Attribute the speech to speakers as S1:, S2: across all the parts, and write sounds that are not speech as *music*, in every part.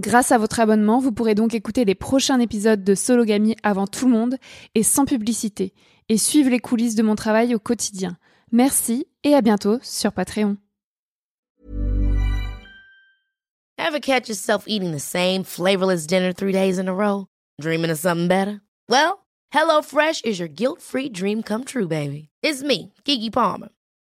S1: Grâce à votre abonnement, vous pourrez donc écouter les prochains épisodes de Sologamy avant tout le monde et sans publicité, et suivre les coulisses de mon travail au quotidien. Merci et à bientôt sur Patreon.
S2: Ever catch yourself eating the same flavorless dinner three days in a row? Dreaming of something better? Well, HelloFresh is your guilt-free dream come true, baby. It's me, Kiki Palmer.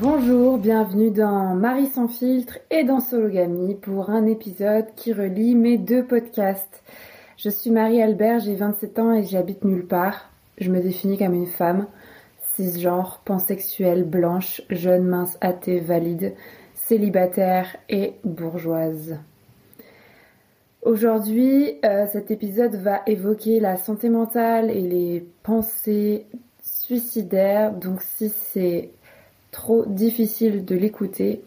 S1: Bonjour, bienvenue dans Marie sans filtre et dans Sologamy pour un épisode qui relie mes deux podcasts. Je suis Marie Albert, j'ai 27 ans et j'habite nulle part. Je me définis comme une femme, cisgenre, pansexuelle, blanche, jeune, mince, athée, valide, célibataire et bourgeoise. Aujourd'hui, euh, cet épisode va évoquer la santé mentale et les pensées suicidaires. Donc si c'est trop difficile de l'écouter,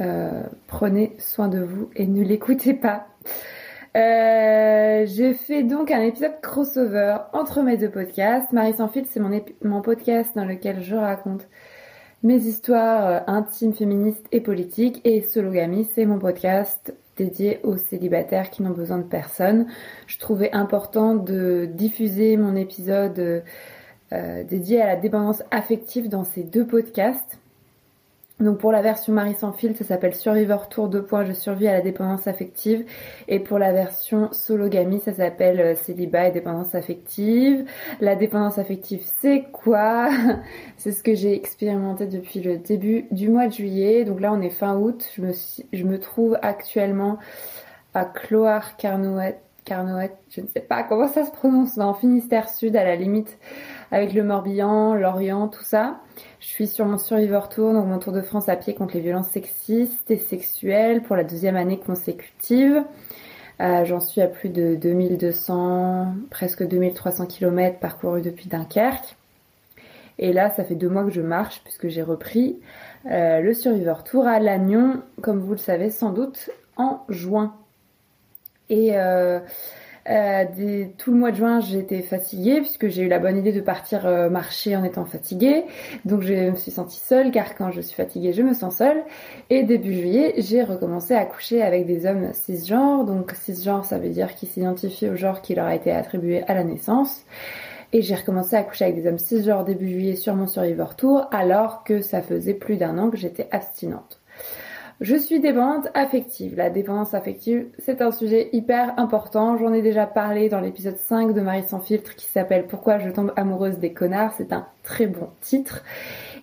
S1: euh, prenez soin de vous et ne l'écoutez pas. Euh, je fais donc un épisode crossover entre mes deux podcasts. Marie sans filtre, c'est mon, mon podcast dans lequel je raconte mes histoires euh, intimes, féministes et politiques. Et Sologamy, c'est mon podcast dédié aux célibataires qui n'ont besoin de personne. Je trouvais important de diffuser mon épisode euh, dédié à la dépendance affective dans ces deux podcasts. Donc pour la version Marie sans fil, ça s'appelle Survivor Tour 2 points, je survis à la dépendance affective. Et pour la version Sologamy, ça s'appelle euh, Célibat et dépendance affective. La dépendance affective, c'est quoi? *laughs* C'est ce que j'ai expérimenté depuis le début du mois de juillet. Donc là, on est fin août. Je me, trouve actuellement à Cloire-Carnouët. Carnouët, je ne sais pas comment ça se prononce, dans Finistère Sud, à la limite avec le Morbihan, l'Orient, tout ça. Je suis sur mon Survivor Tour, donc mon tour de France à pied contre les violences sexistes et sexuelles pour la deuxième année consécutive. Euh, J'en suis à plus de 2200, presque 2300 km parcourus depuis Dunkerque. Et là, ça fait deux mois que je marche puisque j'ai repris euh, le Survivor Tour à Lannion, comme vous le savez sans doute, en juin. Et euh, euh, des- tout le mois de juin, j'étais fatiguée puisque j'ai eu la bonne idée de partir euh, marcher en étant fatiguée. Donc je me suis sentie seule car quand je suis fatiguée, je me sens seule. Et début juillet, j'ai recommencé à coucher avec des hommes cisgenres. Donc cisgenre, ça veut dire qu'ils s'identifient au genre qui leur a été attribué à la naissance. Et j'ai recommencé à coucher avec des hommes cisgenres début juillet sur mon Survivor Tour alors que ça faisait plus d'un an que j'étais abstinente. Je suis dépendante affective. La dépendance affective, c'est un sujet hyper important. J'en ai déjà parlé dans l'épisode 5 de Marie sans filtre qui s'appelle Pourquoi je tombe amoureuse des connards. C'est un très bon titre.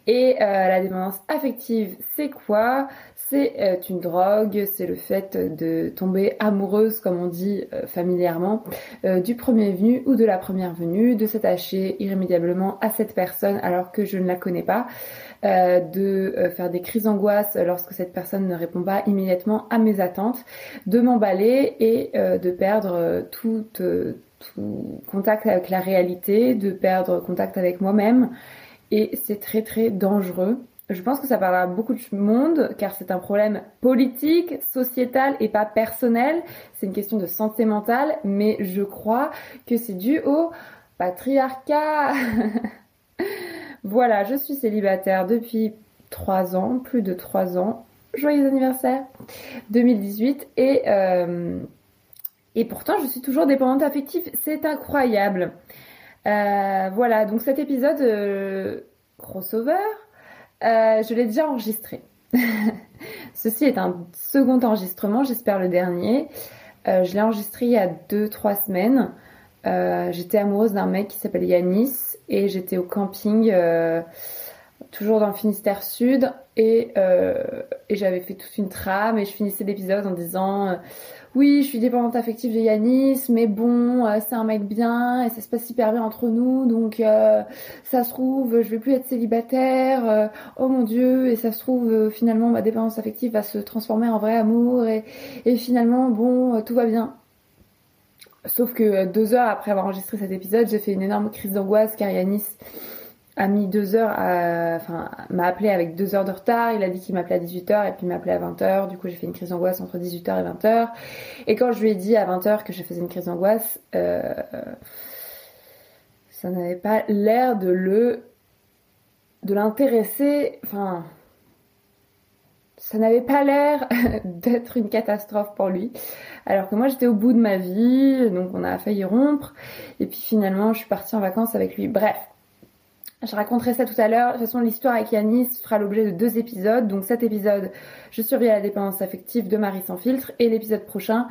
S1: Et euh, la dépendance affective, c'est quoi? C'est euh, une drogue, c'est le fait de tomber amoureuse, comme on dit euh, familièrement, du premier venu ou de la première venue, de s'attacher irrémédiablement à cette personne alors que je ne la connais pas, euh, de euh, faire des crises d'angoisse lorsque cette personne ne répond pas immédiatement à mes attentes, de m'emballer et euh, de perdre tout, tout contact avec la réalité, de perdre contact avec moi-même. Et c'est très très dangereux. Je pense que ça parlera à beaucoup de monde car c'est un problème politique, sociétal et pas personnel. C'est une question de santé mentale, mais je crois que c'est dû au patriarcat. *laughs* voilà, je suis célibataire depuis 3 ans, plus de 3 ans. Joyeux anniversaire 2018 et euh, et pourtant je suis toujours dépendante affective, c'est incroyable. Euh, voilà, donc cet épisode euh, crossover, je l'ai déjà enregistré. *laughs* Ceci est un second enregistrement, j'espère le dernier. Je l'ai enregistré il y a 2-3 semaines. J'étais amoureuse d'un mec qui s'appelle Yanis et j'étais au camping, euh, toujours dans le Finistère Sud, et, euh, et j'avais fait toute une trame et je finissais l'épisode en disant euh, oui, je suis dépendante affective de Yanis, mais bon, c'est un mec bien et ça se passe hyper bien entre nous, donc ça se trouve, je vais plus être célibataire, oh mon dieu, et ça se trouve, finalement, ma dépendance affective va se transformer en vrai amour, et, et finalement, bon, tout va bien. Sauf que euh, deux heures après avoir enregistré cet épisode, j'ai fait une énorme crise d'angoisse car Yanis a mis deux heures à, enfin, m'a appelé avec deux heures de retard. Il a dit qu'il m'appelait à 18h et puis il m'appelait à 20h. Du coup, j'ai fait une crise d'angoisse entre 18h et 20h. Et quand je lui ai dit à 20h que je faisais une crise d'angoisse, euh, ça n'avait pas l'air de le, de l'intéresser, enfin, ça n'avait pas l'air *laughs* d'être une catastrophe pour lui. Alors que moi j'étais au bout de ma vie, donc on a failli rompre. Et puis finalement je suis partie en vacances avec lui. Bref, je raconterai ça tout à l'heure. De toute façon l'histoire avec Yanis fera l'objet de deux épisodes. Donc cet épisode, je survis à la dépendance affective de Marie sans filtre. Et l'épisode prochain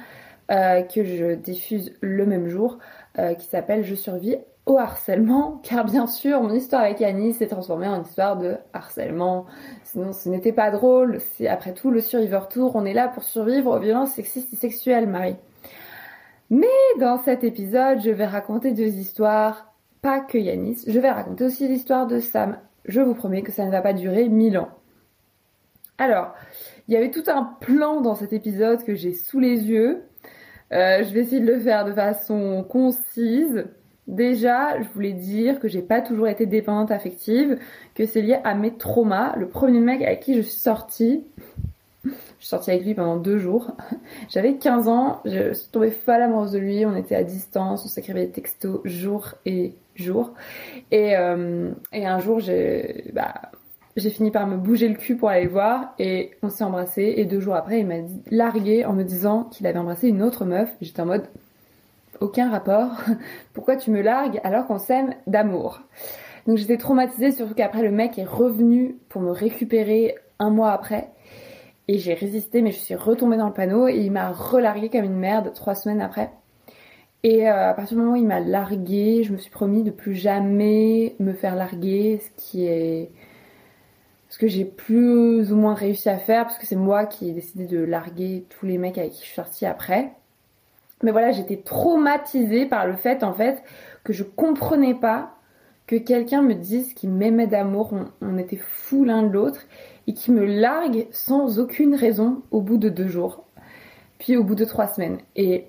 S1: euh, que je diffuse le même jour, euh, qui s'appelle Je survis au harcèlement. Car bien sûr mon histoire avec Yanis s'est transformée en histoire de harcèlement. Sinon, ce n'était pas drôle. C'est après tout le Survivor Tour. On est là pour survivre aux violences sexistes et sexuelles, Marie. Mais dans cet épisode, je vais raconter deux histoires. Pas que Yanis. Je vais raconter aussi l'histoire de Sam. Je vous promets que ça ne va pas durer mille ans. Alors, il y avait tout un plan dans cet épisode que j'ai sous les yeux. Euh, je vais essayer de le faire de façon concise. Déjà, je voulais dire que j'ai pas toujours été dépendante affective, que c'est lié à mes traumas. Le premier mec avec qui je suis sortie, je suis sortie avec lui pendant deux jours. J'avais 15 ans, je suis tombée folle amoureuse de lui, on était à distance, on s'écrivait des textos jour et jour. Et, euh, un jour, j'ai bah, j'ai fini par me bouger le cul pour aller le voir et on s'est embrassé. Et deux jours après, il m'a largué en me disant qu'il avait embrassé une autre meuf. J'étais en mode aucun rapport. *laughs* Pourquoi tu me largues alors qu'on s'aime d'amour? Donc j'étais traumatisée, surtout qu'après le mec est revenu pour me récupérer un mois après. Et j'ai résisté, mais je suis retombée dans le panneau et il m'a relargué comme une merde trois semaines après. Et euh, à partir du moment où il m'a largué, je me suis promis de plus jamais me faire larguer, ce qui est ce que j'ai plus ou moins réussi à faire, parce que c'est moi qui ai décidé de larguer tous les mecs avec qui je suis sortie après. Mais voilà, j'étais traumatisée par le fait en fait que je comprenais pas que quelqu'un me dise qu'il m'aimait d'amour, on, était fous l'un de l'autre, et qui me largue sans aucune raison au bout de deux jours, puis au bout de trois semaines. Et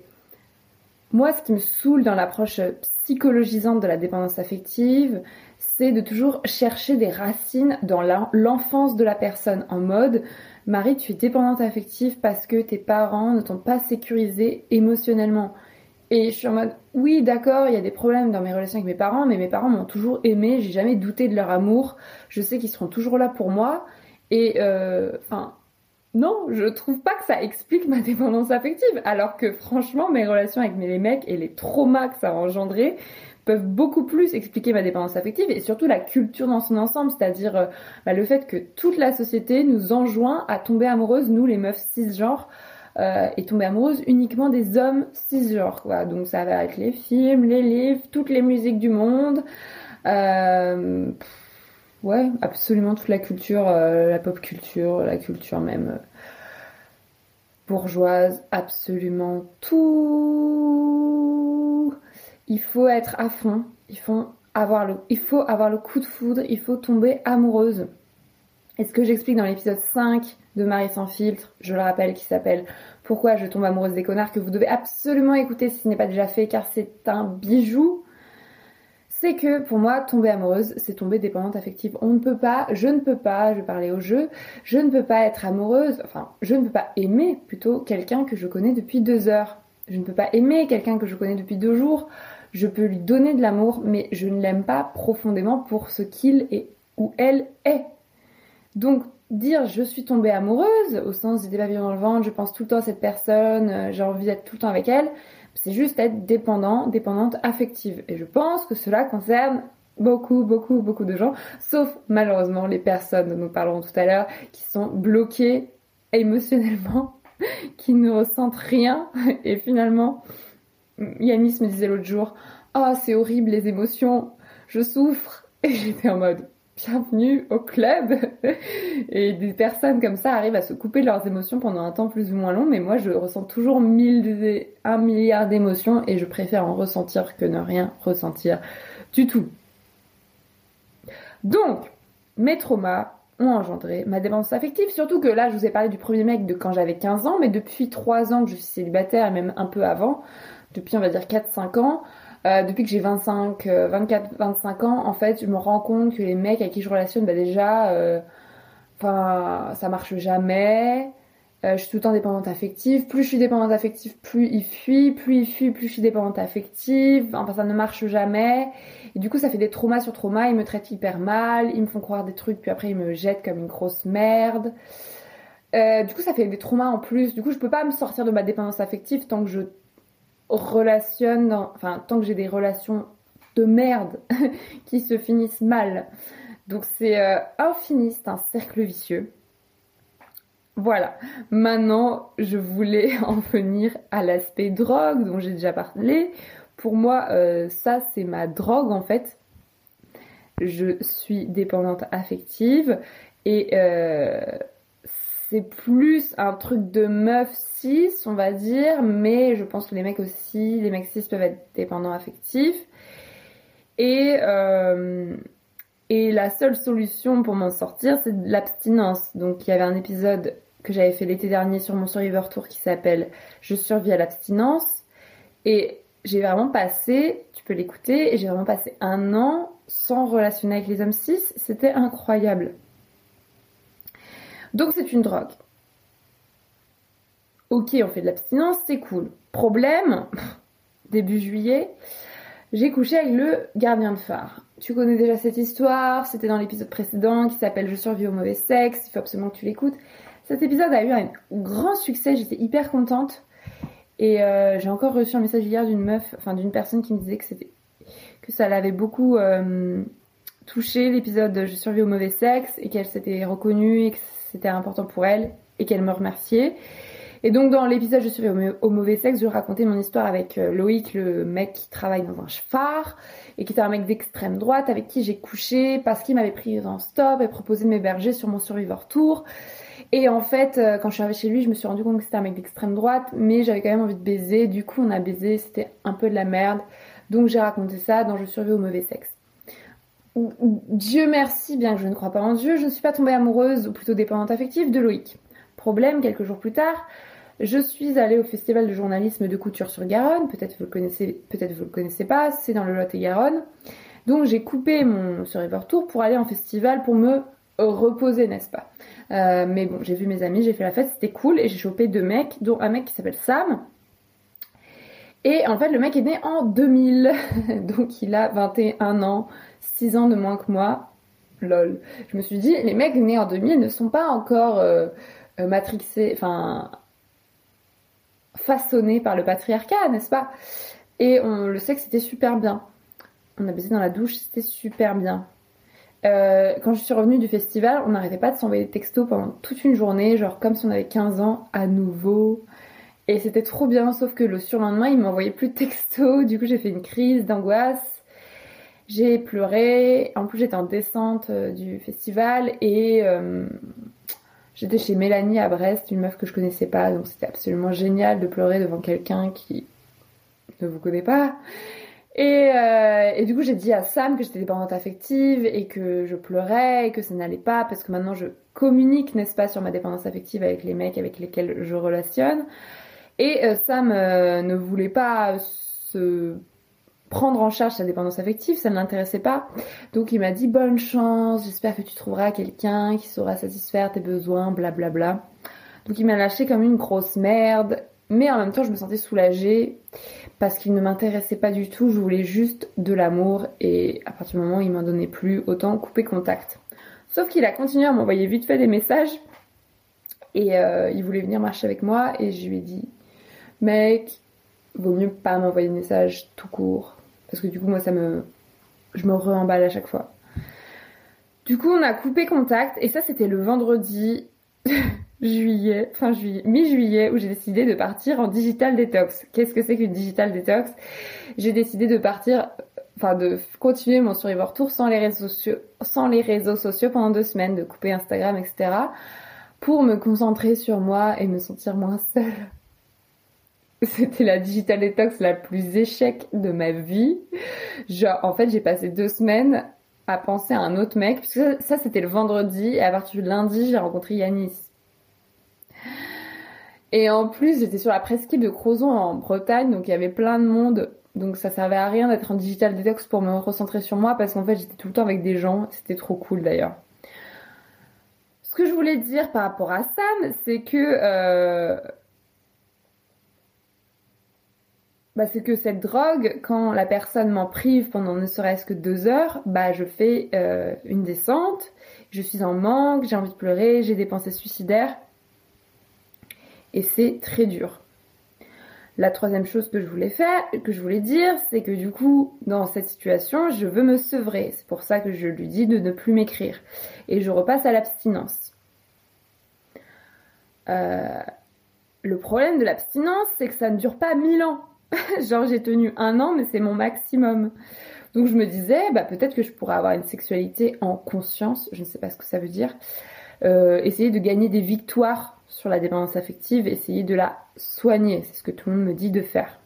S1: moi, ce qui me saoule dans l'approche psychologisante de la dépendance affective, c'est de toujours chercher des racines dans l'enfance de la personne, en mode Marie, tu es dépendante affective parce que tes parents ne t'ont pas sécurisée émotionnellement. Et je suis en mode, oui, d'accord, il y a des problèmes dans mes relations avec mes parents, mais mes parents m'ont toujours aimé, j'ai jamais douté de leur amour, je sais qu'ils seront toujours là pour moi. Et, euh, enfin, non, je trouve pas que ça explique ma *laughs* dépendance affective, alors que franchement, mes relations avec mes- les mecs et les traumas que ça a engendré peuvent beaucoup plus expliquer ma dépendance affective et surtout la culture dans son ensemble, c'est-à-dire euh, bah, le fait que toute la société nous enjoint à tomber amoureuses, nous les meufs cisgenres, euh, et tomber amoureuse uniquement des hommes cisgenres. Donc ça va être les films, les livres, toutes les musiques du monde. Euh, ouais, absolument toute la culture, la pop culture, la culture même bourgeoise, absolument tout. Il faut être à fond, il faut avoir le, coup de foudre, il faut tomber amoureuse. Et ce que j'explique dans l'épisode 5 de Marie sans filtre, je le rappelle, qui s'appelle Pourquoi je tombe amoureuse des connards, que vous devez absolument écouter si ce n'est pas déjà fait, car c'est un bijou. C'est que pour moi, tomber amoureuse, c'est tomber dépendante affective. On ne peut pas, je ne peux pas, je parler au jeu, je ne peux pas être amoureuse, enfin, je ne peux pas aimer plutôt quelqu'un que je connais depuis deux heures. Je ne peux pas aimer quelqu'un que je connais depuis deux jours. Je peux lui donner de l'amour, mais je ne l'aime pas profondément pour ce qu'il est ou elle est. Donc, dire je suis tombée amoureuse, au sens des papillons dans le ventre, je pense tout le temps à cette personne, euh, j'ai envie d'être tout le temps avec elle, c'est juste être dépendant, dépendante affective. Et je pense que cela concerne beaucoup, beaucoup, beaucoup de gens, sauf malheureusement les personnes dont nous parlerons tout à l'heure, qui sont bloquées émotionnellement, *laughs* qui ne ressentent rien. Et finalement, Yanis me disait l'autre jour, ah c'est horrible les émotions, je souffre. Et j'étais en mode, bienvenue au club. *laughs* Et des personnes comme ça arrivent à se couper de leurs émotions pendant un temps plus ou moins long, mais moi je ressens toujours mille, un milliard d'émotions et je préfère en ressentir que ne rien ressentir du tout. Donc, mes traumas ont engendré ma dépendance affective, surtout que là je vous ai parlé du premier mec de quand j'avais 15 ans, mais depuis 3 ans que je suis célibataire et même un peu avant, depuis on va dire 4-5 ans, euh, depuis que j'ai 25, 24, 25 ans, en fait, je me rends compte que les mecs avec qui je relationne, bah déjà, euh, enfin, ça marche jamais. Euh, je suis tout le temps dépendante affective. Plus je suis dépendante affective, plus il fuit. Plus il fuit, plus je suis dépendante affective. Enfin, ça ne marche jamais. Et du coup, ça fait des traumas sur traumas. Ils me traitent hyper mal. Ils me font croire des trucs, puis après, ils me jettent comme une grosse merde. Euh, du coup, ça fait des traumas en plus. Du coup, je peux pas me sortir de ma dépendance affective tant que je relationne, enfin, tant que j'ai des relations de merde *laughs* qui se finissent mal. Donc c'est euh, infini, c'est un cercle vicieux. Voilà. Maintenant, je voulais *laughs* en venir à l'aspect drogue dont j'ai déjà parlé. Pour moi, euh, ça c'est ma drogue en fait. Je suis dépendante affective et euh, c'est plus un truc de meuf cis, on va dire, mais je pense que les mecs aussi, les mecs cis peuvent être dépendants affectifs. Et, euh, la seule solution pour m'en sortir, c'est l'abstinence. Donc il y avait un épisode que j'avais fait l'été dernier sur mon Survivor Tour qui s'appelle Je survis à l'abstinence. Et j'ai vraiment passé, tu peux l'écouter, et j'ai vraiment passé un an sans relationner avec les hommes cis. C'était incroyable. Donc c'est une drogue. Ok, on fait de l'abstinence, c'est cool. Problème, *laughs* début juillet, j'ai couché avec le gardien de phare. Tu connais déjà cette histoire, c'était dans l'épisode précédent qui s'appelle Je survis au mauvais sexe, il faut absolument que tu l'écoutes. Cet épisode a eu un grand succès, j'étais hyper contente. Et euh, j'ai encore reçu un message hier d'une meuf, enfin d'une personne qui me disait que ça l'avait beaucoup euh, touché l'épisode Je survis au mauvais sexe et qu'elle s'était reconnue c'était important pour elle et qu'elle me remerciait. Et donc dans l'épisode Je mau- au mauvais sexe, je racontais mon histoire avec euh, Loïc, le mec qui travaille dans un phare et qui était un mec d'extrême droite avec qui j'ai couché parce qu'il m'avait pris en stop et proposé de m'héberger sur mon Survivor Tour. Et en fait, euh, quand je suis arrivée chez lui, je me suis rendu compte que c'était un mec d'extrême droite, mais j'avais quand même envie de baiser. Du coup, on a baisé, c'était un peu de la merde. Donc j'ai raconté ça dans Je survis au mauvais sexe. Dieu merci, bien que je ne crois pas en Dieu, je ne suis pas tombée amoureuse, ou plutôt dépendante affective, de Loïc. Problème, quelques jours plus tard, je suis allée au festival de journalisme de Couture sur Garonne, peut-être vous le connaissez, peut-être vous le connaissez pas, c'est dans le Lot-et-Garonne. Donc j'ai coupé mon Survivor Tour pour aller en festival pour me reposer, n'est-ce pas? Euh, mais bon, j'ai vu mes amis, j'ai fait la fête, c'était cool et j'ai chopé deux mecs, dont un mec qui s'appelle Sam. Et en fait, le mec est né en 2000, *laughs* donc il a 21 ans, 6 ans de moins que moi. Lol. Je me suis dit, les mecs nés en 2000 ne sont pas encore euh, euh, matrixés, enfin façonnés par le patriarcat, n'est-ce pas? Et on le sait que c'était super bien. On a baisé dans la douche, c'était super bien. Euh, quand je suis revenue du festival, on n'arrêtait pas de s'envoyer des textos pendant toute une journée, genre comme si on avait 15 ans à nouveau. Et c'était trop bien, sauf que le surlendemain, il m'envoyait plus de textos. *laughs* Du coup, j'ai fait une crise d'angoisse. J'ai pleuré. En plus, j'étais en descente euh, du festival et euh, j'étais chez Mélanie à Brest, une meuf que je connaissais pas. Donc, c'était absolument génial de pleurer devant quelqu'un qui ne vous connaît pas. Et, euh, et du coup, j'ai dit à Sam que j'étais dépendante affective et que je pleurais et que ça n'allait pas parce que maintenant je communique, n'est-ce pas, sur ma dépendance affective avec les mecs avec lesquels je relationne. Et euh, Sam euh, ne voulait pas se prendre en charge sa dépendance affective, ça ne l'intéressait pas. Donc il m'a dit bonne chance, j'espère que tu trouveras quelqu'un qui saura satisfaire tes besoins, blablabla. Donc il m'a lâché comme une grosse merde, mais en même temps je me sentais soulagée parce qu'il ne m'intéressait pas du tout, je voulais juste de l'amour et à partir du moment où il m'en donnait plus, autant couper contact. Sauf qu'il a continué à m'envoyer vite fait des messages et euh, il voulait venir marcher avec moi et je lui ai dit mec, vaut mieux pas m'envoyer de messages tout court parce que du coup moi ça me je me re-emballe à chaque fois. Du coup, on a coupé contact et ça c'était le vendredi *laughs* juillet, fin juillet, mi-juillet où j'ai décidé de partir en digital detox. Qu'est-ce que c'est qu'une digital detox J'ai décidé de partir enfin de continuer mon Survivor Tour sans les réseaux sociaux, sans les réseaux sociaux pendant deux semaines, de couper Instagram, etc. pour me concentrer sur moi et me sentir moins seule. *laughs* C'était la digital detox la plus échec de ma vie. Genre, en fait, j'ai passé deux semaines à penser à un autre mec, ça, ça, c'était le vendredi, et à partir du lundi, j'ai rencontré Yanis. Et en plus, j'étais sur la presqu'île de Crozon en Bretagne, donc il y avait plein de monde. Donc ça servait à rien d'être en digital detox pour me recentrer sur moi, parce qu'en fait, j'étais tout le temps avec des gens. C'était trop cool d'ailleurs. Ce que je voulais dire par rapport à Sam, c'est que euh, c'est que cette drogue, quand la personne m'en prive pendant ne serait-ce que deux heures, bah je fais euh, une descente, je suis en manque, j'ai envie de pleurer, j'ai des pensées suicidaires, et c'est très dur. La troisième chose que je voulais faire, que je voulais dire, c'est que du coup, dans cette situation, je veux me sevrer. C'est pour ça que je lui dis de ne plus m'écrire. Et je repasse à l'abstinence. Euh, le problème de l'abstinence, c'est que ça ne dure pas mille ans. *laughs* Genre j'ai tenu un an, mais c'est mon maximum. Donc je me disais, bah, peut-être que je pourrais avoir une sexualité en conscience, je ne sais pas ce que ça veut dire. Euh, essayer de gagner des victoires sur la dépendance affective, essayer de la soigner, c'est ce que tout le monde me dit de faire.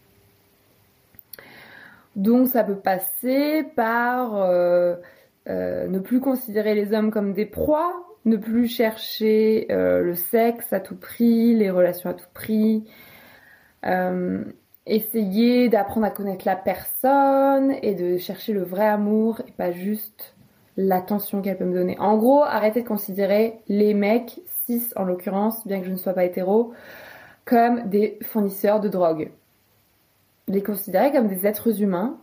S1: Donc ça peut passer par euh, euh, ne plus considérer les hommes comme des proies, ne plus chercher le sexe à tout prix, les relations à tout prix, essayer d'apprendre à connaître la personne et de chercher le vrai amour et pas juste l'attention qu'elle peut me donner. En gros, arrêter de considérer les mecs, 6 en l'occurrence, bien que je ne sois pas hétéro, comme des fournisseurs de drogue. Les considérer comme des êtres humains,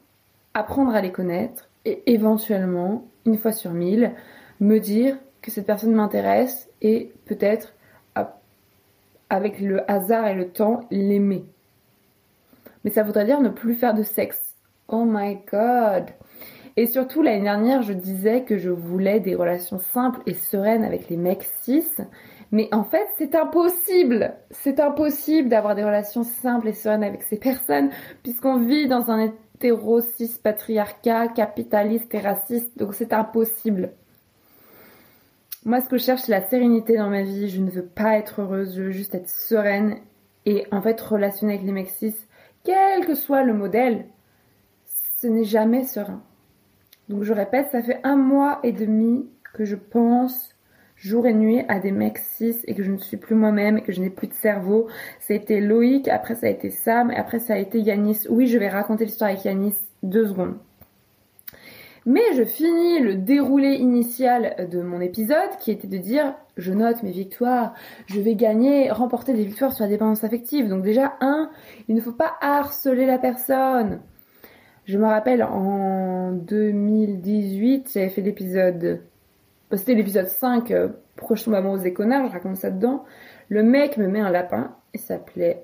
S1: apprendre à les connaître et éventuellement, une fois sur mille, me dire que cette personne m'intéresse et peut-être, avec le hasard et le temps, l'aimer. Mais ça voudrait dire ne plus faire de sexe. Oh my god. Et surtout, l'année dernière, je disais que je voulais des relations simples et sereines avec les mecs cis. Mais en fait, c'est impossible. C'est impossible d'avoir des relations simples et sereines avec ces personnes, puisqu'on vit dans un hétéro cis patriarcat, capitaliste et raciste. Donc c'est impossible. Moi, ce que je cherche, c'est la sérénité dans ma vie. Je ne veux pas être heureuse, je veux juste être sereine. Et en fait, relationner avec les mecs cis, quel que soit le modèle, ce n'est jamais serein. Donc je répète, ça fait un mois et demi que je pense jour et nuit à des mecs cis et que je ne suis plus moi-même et que je n'ai plus de cerveau. Été Loïc, après ça a été Sam et après ça a été Yanis. Oui, je vais raconter l'histoire avec Yanis deux secondes. Mais je finis le déroulé initial de mon épisode qui était de dire je note mes victoires, je vais gagner, remporter des victoires sur la dépendance affective. Donc déjà, un, il ne faut pas harceler la personne. Je me rappelle en 2018, j'avais fait l'épisode, bah, c'était l'épisode 5, euh, je tombe amoureuse des connards, je raconte ça dedans. Le mec me met un lapin, il s'appelait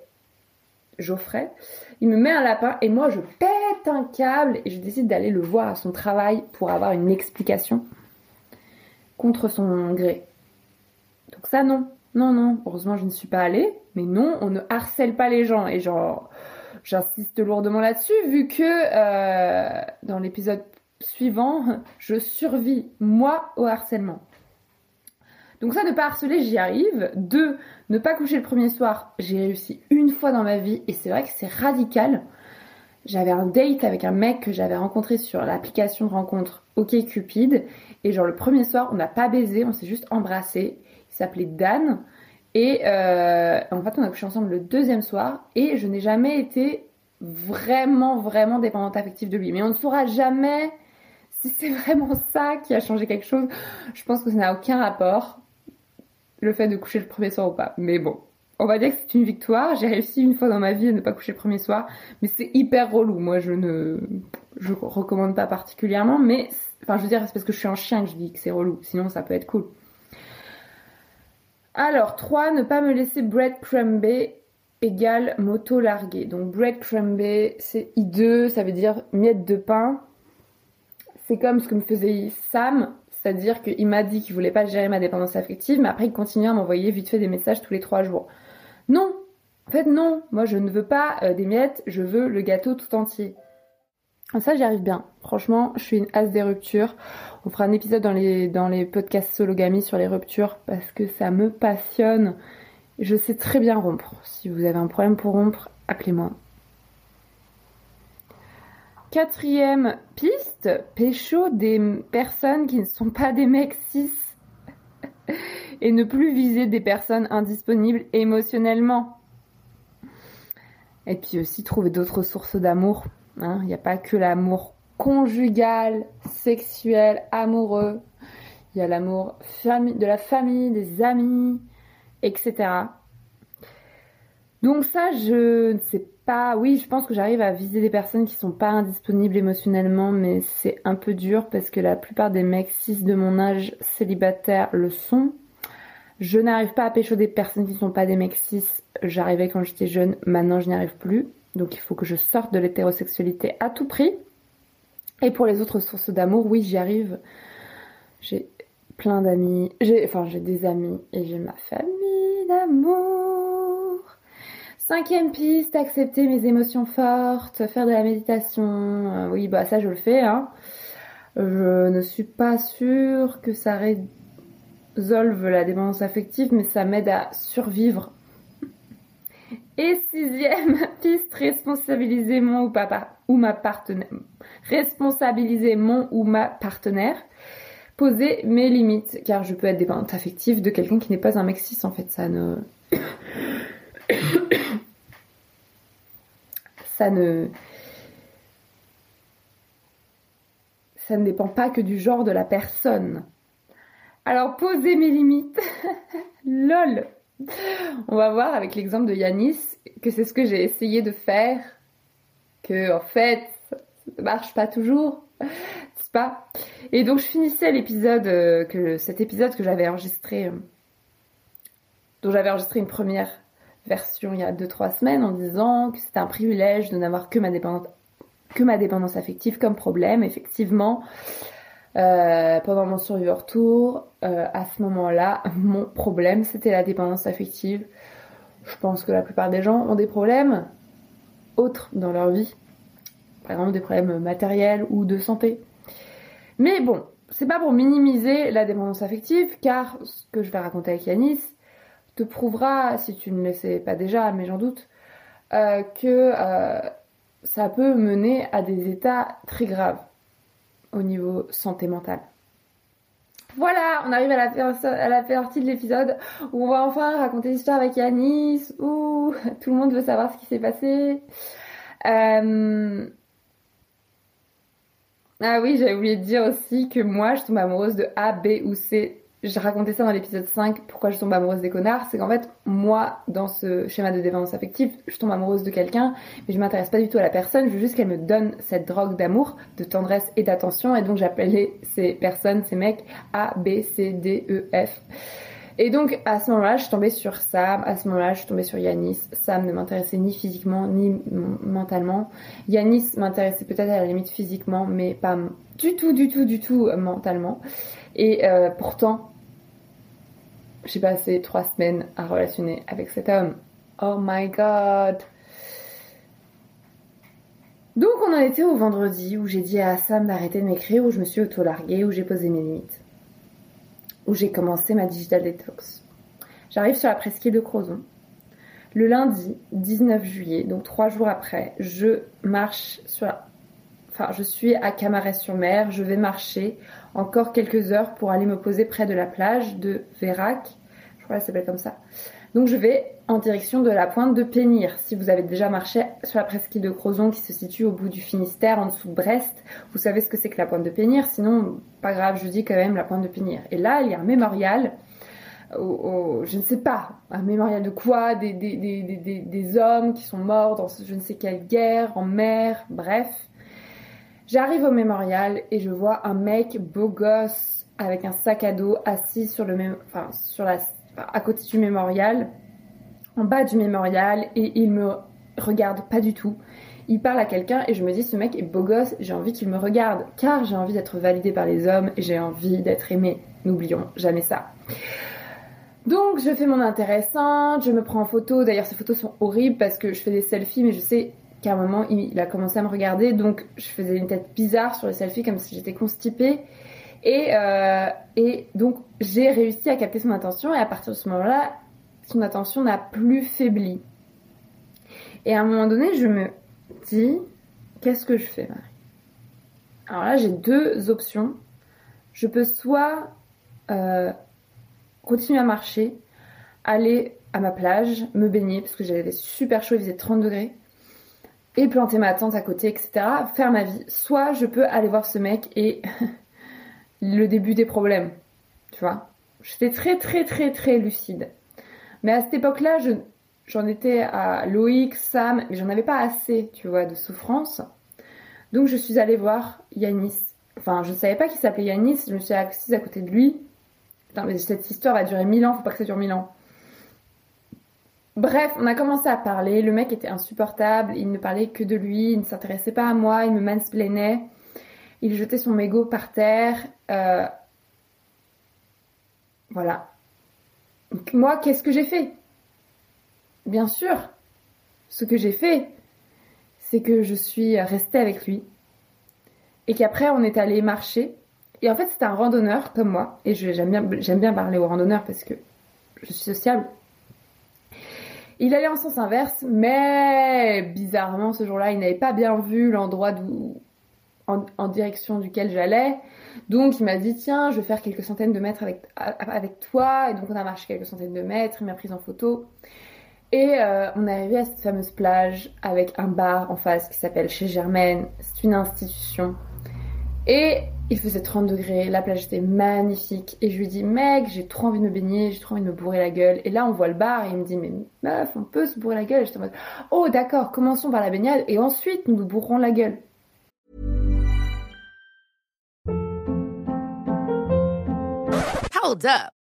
S1: Geoffrey. Il me met un lapin et moi je pète un câble et je décide d'aller le voir à son travail pour avoir une explication contre son gré. Donc ça non, non, non, heureusement je ne suis pas allée, mais non, on ne harcèle pas les gens et genre j'insiste lourdement là-dessus vu que euh, dans l'épisode suivant je survis moi au harcèlement. Donc ça, ne pas harceler, j'y arrive. Deux, ne pas coucher le premier soir, j'ai réussi une fois dans ma vie et c'est vrai que c'est radical. J'avais un date avec un mec que j'avais rencontré sur l'application de rencontre OkCupid et genre le premier soir, on n'a pas baisé, on s'est juste embrassé. Il s'appelait Dan et euh, en fait, on a couché ensemble le deuxième soir et je n'ai jamais été vraiment, vraiment dépendante affective de lui. Mais on ne saura jamais si c'est *laughs* vraiment ça qui a changé quelque chose. Je pense que ça n'a aucun rapport le fait de coucher le premier soir ou pas. Mais bon, on va dire que c'est une victoire. J'ai réussi une fois dans ma vie à ne pas coucher le premier soir, mais c'est hyper relou. Moi, je ne, je recommande pas particulièrement, mais enfin, je veux dire, c'est parce que je suis un chien que je dis que c'est relou. Sinon, ça peut être cool. Alors, 3, ne pas me laisser breadcrumber égale moto larguée. Donc, breadcrumber, c'est hideux, ça veut dire miette de pain. C'est comme ce que me faisait Sam, c'est-à-dire qu'il m'a dit qu'il voulait pas gérer ma dépendance affective, mais après il continue à m'envoyer vite fait des messages tous les trois jours. Non En fait non Moi je ne veux pas euh, des miettes, je veux le gâteau tout entier. Ça j'y arrive bien. Franchement, je suis une as des ruptures. On fera un épisode dans les, dans les podcasts sologamy sur les ruptures parce que ça me passionne. Je sais très bien rompre. Si vous avez un problème pour rompre, appelez-moi. Quatrième piste, pécho des personnes qui ne sont pas des mecs cis *laughs* et ne plus viser des personnes indisponibles émotionnellement. Et puis aussi trouver d'autres sources d'amour. hein. Il n'y a pas que l'amour conjugal, sexuel, amoureux. Il y a l'amour de la famille, des amis, etc. Donc ça, je ne sais Oui, je pense que j'arrive à viser des personnes qui sont pas indisponibles émotionnellement, mais c'est un peu dur parce que la plupart des mecs cis de mon âge célibataire le sont. Je n'arrive pas à pécho des personnes qui ne sont pas des mecs cis. J'arrivais quand j'étais jeune, maintenant je n'y arrive plus. Donc il faut que je sorte de l'hétérosexualité à tout prix. Et pour les autres sources d'amour, oui, j'y arrive. J'ai plein d'amis. Enfin, j'ai des amis et j'ai ma famille d'amour. Cinquième piste, accepter mes émotions fortes, faire de la méditation. Euh, oui, bah ça je le fais. Hein. Je ne suis pas sûre que ça résolve la dépendance affective, mais ça m'aide à survivre. Et sixième *laughs* piste, responsabiliser mon ou, ma partenaire. Responsabiliser mon ou ma partenaire. Poser mes limites, car je peux être dépendante affective de quelqu'un qui n'est pas un mec en fait. Ça ne. *coughs* *coughs* ça ne. Ça ne dépend pas que du genre de la personne. Alors, poser mes limites. *laughs* LOL. On va voir avec l'exemple de Yanis que c'est ce que j'ai essayé de faire. Que, en fait, ça ne marche pas toujours. C'est pas? Et donc, je finissais l'épisode, euh, que cet épisode que j'avais enregistré, euh, dont j'avais enregistré une première version il y a 2-3 semaines en disant que c'était un privilège de n'avoir que ma dépendance, que ma dépendance affective comme problème. Effectivement, euh, pendant mon Survivor Tour, euh, à ce moment-là, mon problème c'était la dépendance affective. Je pense que la plupart des gens ont des problèmes autres dans leur vie, par exemple des problèmes matériels ou de santé. Mais bon, c'est pas pour minimiser la dépendance affective, car ce que je vais raconter avec Yanis prouvera, si tu ne le sais pas déjà, mais j'en doute, euh, que euh, ça peut mener à des états très graves au niveau santé mentale. Voilà, on arrive à la, à la partie de l'épisode où on va enfin raconter l'histoire avec Yanis, où *laughs* tout le monde veut savoir ce qui s'est passé. Euh, Ah oui, j'avais oublié de dire aussi que moi, je tombe amoureuse de A, B ou C. J'ai raconté ça dans l'épisode 5, pourquoi je tombe amoureuse des connards. C'est qu'en fait, moi, dans ce schéma de dépendance affective, je tombe amoureuse de quelqu'un, mais je m'intéresse pas du tout à la personne, je veux juste qu'elle me donne cette drogue d'amour, de tendresse et d'attention, et donc j'appelais ces personnes, ces mecs, A, B, C, D, E, F. Et donc, à ce moment-là, je suis tombée sur Sam, à ce moment-là, je suis tombée sur Yanis. Sam ne m'intéressait ni physiquement, ni mentalement. Yanis m'intéressait peut-être à la limite physiquement, mais pas du tout, du tout, du tout euh, mentalement. Et euh, pourtant, j'ai passé trois semaines à relationner avec cet homme. Oh my god. Donc on en était au vendredi où j'ai dit à Sam d'arrêter de m'écrire, où je me suis auto-larguée, où j'ai posé mes limites. Où j'ai commencé ma digital detox. J'arrive sur la presqu'île de Crozon. Le lundi 19 juillet, donc trois jours après, je marche sur. Enfin, je suis à Camaret-sur-Mer, je vais marcher encore quelques heures pour aller me poser près de la plage de Vérac. Je crois qu'elle s'appelle comme ça. Donc je vais en direction de la pointe de Pénir. Si vous avez déjà marché sur la presqu'île de Crozon qui se situe au bout du Finistère, en dessous de Brest, vous savez ce que c'est que la pointe de Pénir. Sinon, pas grave, je dis quand même la pointe de Pénir. Et là, il y a un mémorial. Au, je ne sais pas, un mémorial de quoi? Des, des, des, des, hommes qui sont morts dans je ne sais quelle guerre, en mer, bref. J'arrive au mémorial et je vois un mec beau gosse avec un sac à dos assis sur le même, enfin sur la, à côté du mémorial, en bas du mémorial et il me regarde pas du tout. Il parle à quelqu'un et je me dis ce mec est beau gosse, j'ai envie qu'il me regarde car j'ai envie d'être validée par les hommes et j'ai envie d'être aimée. N'oublions jamais ça. Donc je fais mon intéressante, je me prends en photo. D'ailleurs ces photos sont horribles parce que je fais des selfies mais je sais qu'à un moment il, a commencé à me regarder donc je faisais une tête bizarre sur les selfies comme si j'étais constipée. Et, euh, et donc j'ai réussi à capter son attention et à partir de ce moment-là, son attention n'a plus faibli. Et à un moment donné, je me dis, qu'est-ce que je fais Marie? Alors là, j'ai deux options. Je peux soit euh, continuer à marcher, aller à ma plage, me baigner, parce que j'avais super chaud, il faisait 30 degrés, et planter ma tente à côté, etc., faire ma vie. Soit je peux aller voir ce mec et *laughs* le début des problèmes, tu vois. J'étais très très très très lucide. Mais à cette époque-là, je, j'en étais à Loïc, Sam, mais j'en avais pas assez, tu vois, de souffrance. Donc je suis allée voir Yanis. Enfin, je ne savais pas qu'il s'appelait Yanis, je me suis assise à côté de lui. Putain, mais cette histoire va durer mille ans, faut pas que ça dure mille ans. Bref, on a commencé à parler, le mec était insupportable, il ne parlait que de lui, il ne s'intéressait pas à moi, il me mansplainait, il jetait son mégot par terre. euh, Voilà. Moi, qu'est-ce que j'ai fait? Bien sûr, ce que j'ai fait, c'est que je suis restée avec lui. Et qu'après, on est allé marcher. Et en fait, c'était un randonneur comme moi. Et j'aime bien, bien parler aux randonneurs parce que je suis sociable. Il allait en sens inverse, mais bizarrement, ce jour-là, il n'avait pas bien vu l'endroit en, direction duquel j'allais. Donc, il m'a dit, tiens, je vais faire quelques centaines de mètres avec, avec toi. Et donc, on a marché quelques centaines de mètres. Il m'a prise en photo. Et euh, on est arrivé à cette fameuse plage avec un bar en face qui s'appelle Chez Germaine. C'est une institution. Et il faisait 30 degrés, la plage était magnifique. Et je lui dis, mec, j'ai trop envie de me baigner, j'ai trop envie de me bourrer la gueule. Et là, on voit le bar et il me dit, mais meuf, on peut se bourrer la gueule. J'étais en mode, oh d'accord, commençons par la baignade et ensuite nous nous bourrons la gueule.
S2: Hold up.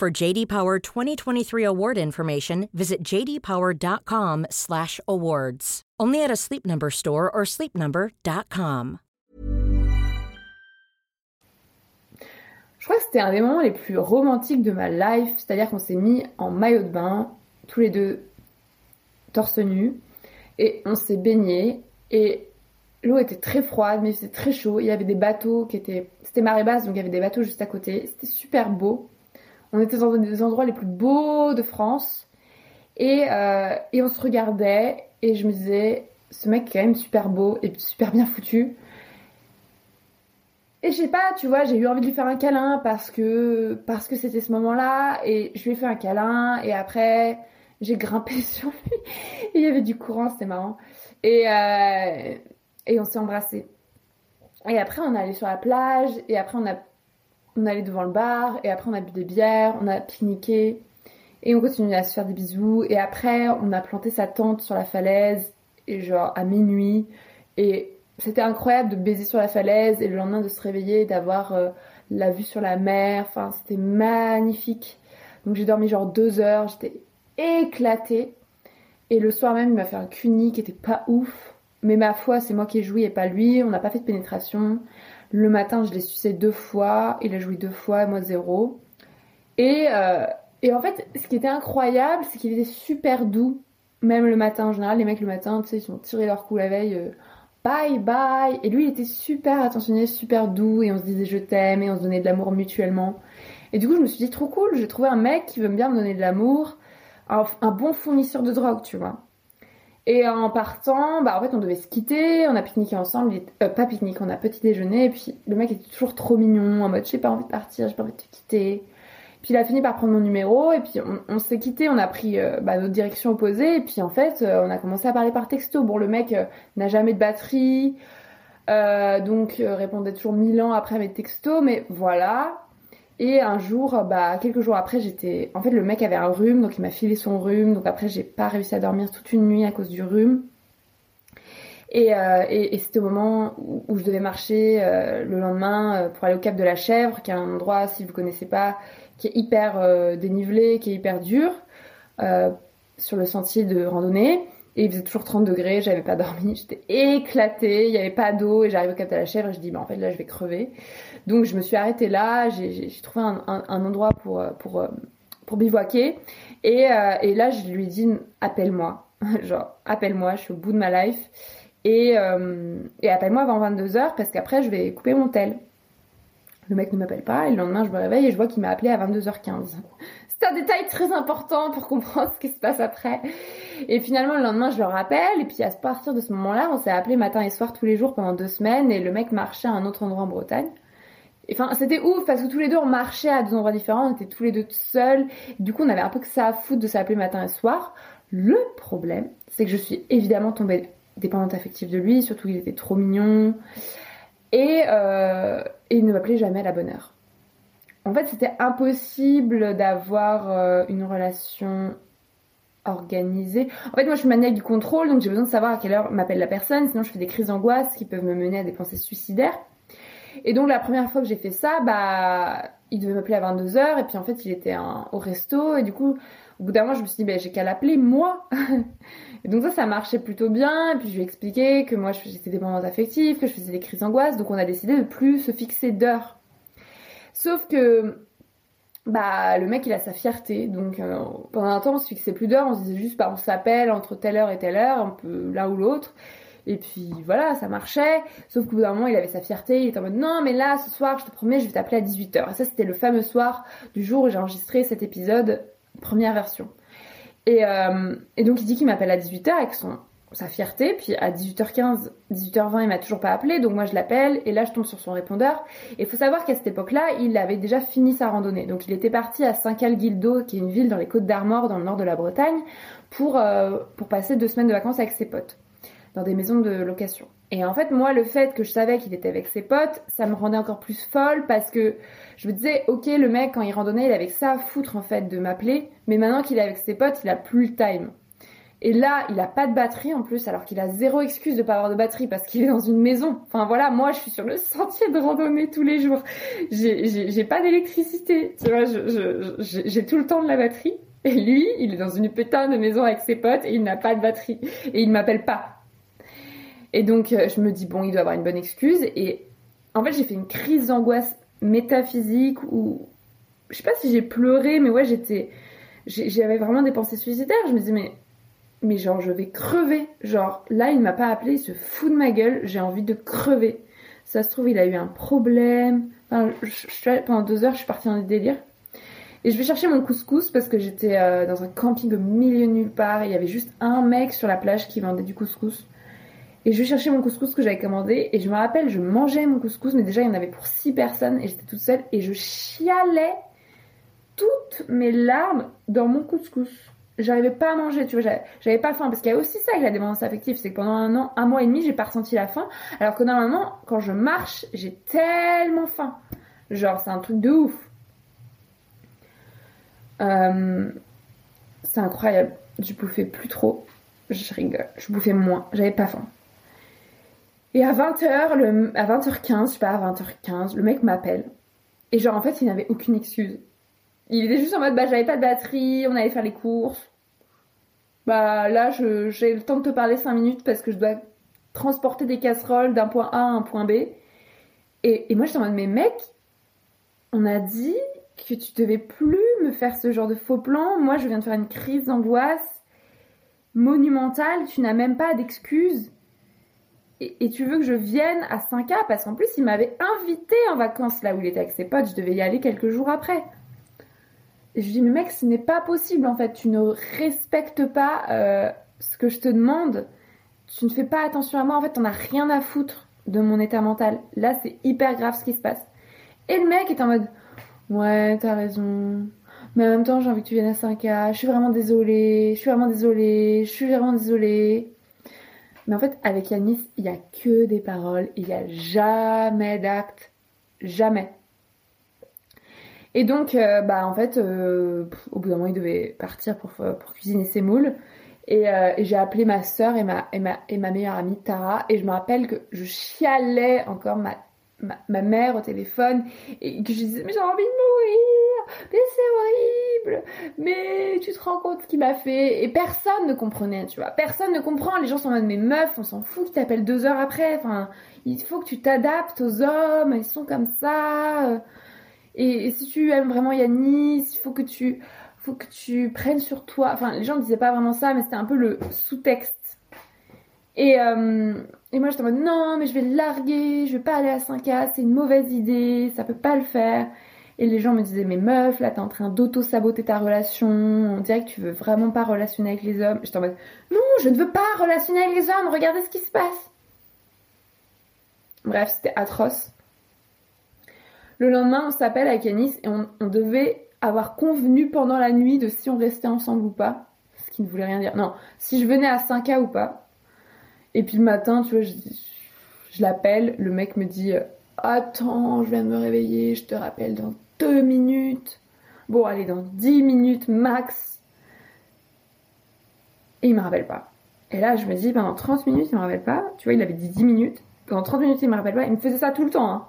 S3: For JD Power 2023 award information, visit jdpower.com/awards. Only at a Sleep Number store or sleepnumber.com.
S1: Je crois que c'était un des moments les plus romantiques de ma life, c'est-à-dire qu'on s'est mis en maillot de bain, tous les deux torse nu, et on s'est baigné, et l'eau était très froide, mais c'était très chaud, il y avait des bateaux qui étaient... C'était marée basse, donc il y avait des bateaux juste à côté, c'était super beau. On était dans des endroits les plus beaux de France, et, euh, et on se regardait, et je me disais, ce mec est quand même super beau et super bien foutu. Et je sais pas, tu vois, j'ai eu envie de lui faire un câlin parce que parce que c'était ce moment-là et je lui ai fait un câlin et après j'ai grimpé *laughs* sur lui il y avait du courant, c'était marrant. Et euh, et on s'est embrassé. Et après on est allé sur la plage et après on a on allé devant le bar et après on a bu des bières, on a pique-niqué et on continue à se faire des bisous et après on a planté sa tente sur la falaise et genre à minuit et c'était incroyable de baiser sur la falaise et le lendemain de se réveiller d'avoir euh, la vue sur la mer. Enfin, c'était magnifique. Donc j'ai dormi genre deux heures, j'étais éclatée. Et le soir même, il m'a fait un cuni qui était pas ouf. Mais ma foi, c'est moi qui ai joui et pas lui. On n'a pas fait de pénétration. Le matin, je l'ai sucé deux fois. Il a joui deux fois, moi zéro. Et, euh, et en fait, ce qui était incroyable, c'est qu'il était super doux. Même le matin, en général, les mecs le matin, tu sais, ils sont tirés leur coup la veille. euh, bye bye. Et lui, il était super attentionné, super doux, et on se disait je t'aime, et on se donnait de l'amour mutuellement. Et du coup, je me suis dit trop cool, j'ai trouvé un mec qui veut bien me donner de l'amour, un, un bon fournisseur de drogue, tu vois. Et en partant, bah en fait, on devait se quitter, on a pique-niqué ensemble, euh, pas pique-nique, on a petit déjeuner, et puis le mec était toujours trop mignon, en mode j'ai pas envie de partir, j'ai pas envie de te quitter. Puis il a fini par prendre mon numéro et puis on, s'est quitté, on a pris euh, bah, notre direction opposée et puis en fait euh, on a commencé à parler par texto. Bon le mec n'a jamais de batterie, donc répondait toujours mille ans après mes textos, mais voilà. Et un jour, euh, bah quelques jours après, j'étais, en fait le mec avait un rhume, donc il m'a filé son rhume, donc après j'ai pas réussi à dormir toute une nuit à cause du rhume. Et, euh, c'était au moment où, je devais marcher euh, le lendemain pour aller au Cap de la Chèvre, qui est un endroit, si vous connaissez pas, qui est hyper dénivelé, qui est hyper dur, sur le sentier de randonnée. Et il faisait toujours 30 degrés, j'avais pas dormi, *laughs* j'étais éclatée, il y avait pas d'eau, et j'arrive au Cap de la Chèvre et je dis, bah en fait là je vais crever. Donc je me suis arrêtée là, j'ai- trouvé un, endroit pour, euh, pour, euh, pour bivouaquer. Et, euh, et là je lui ai dit, appelle-moi, *laughs* genre appelle-moi, je suis au bout de ma life. Et, et appelle-moi avant 22h parce qu'après je vais couper mon tel. Le mec ne m'appelle pas et le lendemain je me réveille et je vois qu'il m'a appelé à 22h15. C'est un détail très important pour comprendre *laughs* ce qui se passe après. Et finalement le lendemain je le rappelle et puis à partir de ce moment-là on s'est appelé matin et soir tous les jours pendant deux semaines et le mec marchait à un autre endroit en Bretagne. Et Enfin, c'était ouf parce que tous les deux on marchait à deux endroits différents, on était tous les deux seuls. Du coup, on avait un peu que ça à foutre de s'appeler matin et soir. Le problème, c'est que je suis évidemment tombée dépendante affective de lui, surtout il était trop mignon. Et, euh, et il ne m'appelait jamais à la bonne heure. En fait, c'était impossible d'avoir euh, une relation organisée. En fait, moi, je suis maniaque du contrôle, donc j'ai besoin de savoir à quelle heure m'appelle la personne, sinon je fais des crises d'angoisse qui peuvent me mener à des pensées suicidaires. Et donc, la première fois que j'ai fait ça, bah, il devait m'appeler à 22h, et puis en fait, il était au resto, et du coup, au bout d'un moment, je me suis dit, bah, j'ai qu'à l'appeler moi. *laughs* et donc ça, ça marchait plutôt bien, et puis je lui ai expliqué que moi, j'étais dépendante affective, que je faisais des crises d'angoisse, donc on a décidé de plus se fixer d'heures. Sauf que, bah, le mec, il a sa fierté, donc euh, pendant un temps, on se fixait plus d'heures, on se disait juste, bah, on s'appelle entre telle heure et telle heure, un peu l'un ou l'autre. Et puis voilà, ça marchait. Sauf qu'au bout d'un moment, il avait sa fierté. Il était en mode non, mais là, ce soir, je te promets, je vais t'appeler à 18h. Et ça, c'était le fameux soir du jour où j'ai enregistré cet épisode, première version. Et, euh, et donc, il dit qu'il m'appelle à 18h avec son, sa fierté. Puis à 18h15, 18h20, il m'a toujours pas appelé. Donc moi, je l'appelle. Et là, je tombe sur son répondeur. Et il faut savoir qu'à cette époque-là, il avait déjà fini sa randonnée. Donc il était parti à Saint-Cal-Guildo, qui est une ville dans les Côtes d'Armor, dans le nord de la Bretagne, pour, euh, pour passer deux semaines de vacances avec ses potes dans des maisons de location. Et en fait, moi, le fait que je savais qu'il était avec ses potes, ça me rendait encore plus folle parce que je me disais, ok, le mec, quand il randonnait, il avait ça à foutre en fait de m'appeler, mais maintenant qu'il est avec ses potes, il a plus le time. Et là, il a pas de batterie en plus, alors qu'il a zéro excuse de pas avoir de batterie parce qu'il est dans une maison. Enfin voilà, moi, je suis sur le *laughs* sentier de randonnée tous les jours. J'ai- pas d'électricité, tu vois, j'ai tout le temps de la batterie. Et lui, il est dans une putain de maison avec ses potes et il n'a pas de batterie. Et il m'appelle pas. Et donc, euh, je me dis, bon, il doit avoir une bonne excuse. Et en fait, j'ai fait une crise d'angoisse métaphysique où, je sais pas si j'ai pleuré, mais ouais, j'étais, j'avais vraiment des pensées suicidaires. Je me disais, mais, mais genre, je vais crever. Genre, là, il m'a pas appelé, il se fout de ma gueule, j'ai envie de crever. Ça se trouve, il a eu un problème. Pendant deux heures, je suis partie dans des délires. Et je vais chercher mon couscous parce que j'étais euh, dans un camping au milieu nulle part et il y avait juste un mec sur la plage qui vendait du couscous. Et je vais chercher mon couscous que j'avais commandé et je me rappelle, je mangeais mon couscous, mais déjà il y en avait pour six personnes et j'étais toute seule et je chialais toutes mes larmes dans mon couscous. J'arrivais pas à manger, tu vois, j'avais- pas faim parce qu'il y a aussi ça avec la dépendance affective, c'est que pendant un an, un mois et demi, j'ai pas ressenti la faim, alors que normalement, quand je marche, j'ai tellement faim. Genre, c'est un truc de ouf. Euh, c'est incroyable. Je bouffais plus trop. Je rigole. Je bouffais moins. J'avais pas faim. Et à 20h, le, à 20h15, je sais pas, à 20h15, le mec m'appelle. Et genre, en fait, il n'avait aucune excuse. Il était juste en mode, bah, j'avais pas de batterie, on allait faire les courses. Bah, là, j'ai le temps de te parler 5 minutes parce que je dois transporter des casseroles d'un point A à un point B. Et, moi, j'étais en mode, mais mec, on a dit que tu devais plus me faire ce genre de faux plan. Moi, je viens de faire une crise d'angoisse monumentale. Tu n'as même pas d'excuses. Et, tu veux que je vienne à 5A parce qu'en plus, il m'avait invité en vacances là où il était avec ses potes. Je devais y aller quelques jours après. Je dis, mais mec, ce n'est pas possible en fait. Tu ne respectes pas euh, ce que je te demande. Tu ne fais pas attention à moi. En fait, t'en as rien à foutre de mon état mental. Là, c'est hyper grave ce qui se passe. Et le mec est en mode, ouais, t'as raison. Mais en même temps, j'ai envie que tu viennes à 5K. Je suis vraiment désolée. Je suis vraiment désolée. Je suis vraiment désolée. Mais en fait, avec Yanis, il n'y a que des paroles. Il n'y a jamais d'actes. Jamais. Et donc, euh, bah en fait, euh, au bout d'un moment, il devait partir pour, pour cuisiner ses moules. Et, euh, j'ai appelé ma soeur et ma, et, ma, et ma meilleure amie Tara. Et je me rappelle que je chialais encore ma, ma, ma mère au téléphone. Et que je disais, mais j'ai envie de mourir. Mais c'est horrible. Mais tu te rends compte ce qu'il m'a fait? Et personne ne comprenait, tu vois. Personne ne comprend. Les gens sont en mode, mais meuf, on s'en fout qu'ils t'appellent deux heures après. Enfin, il faut que tu t'adaptes aux hommes. Ils sont comme ça. Et, si tu aimes vraiment Yanis, il faut que tu faut que tu prennes sur toi. Enfin, les gens ne disaient pas vraiment ça, mais c'était un peu le sous-texte. Et, euh, et moi, j'étais en mode non, mais je vais le larguer, je vais pas aller à 5K, c'est une mauvaise idée, ça peut pas le faire. Et les gens me disaient, mais meuf, là, t'es en train d'auto-saboter ta relation, on dirait que tu veux vraiment pas relationner avec les hommes. J'étais en mode non, je ne veux pas relationner avec les hommes, regardez ce qui se passe. Bref, c'était atroce. Le lendemain, on s'appelle avec Yanis et on, devait avoir convenu pendant la nuit de si on restait ensemble ou pas. Ce qui ne voulait rien dire. Non, si je venais à 5K ou pas. Et puis le matin, tu vois, je, l'appelle, le mec me dit Attends, je viens de me réveiller, je te rappelle dans deux minutes. Bon, allez, dans 10 minutes max. Et il me rappelle pas. Et là, je me dis, pendant 30 minutes, il me rappelle pas. Tu vois, il avait dit 10 minutes. Pendant 30 minutes, il me rappelle pas. Il me faisait ça tout le temps. Hein.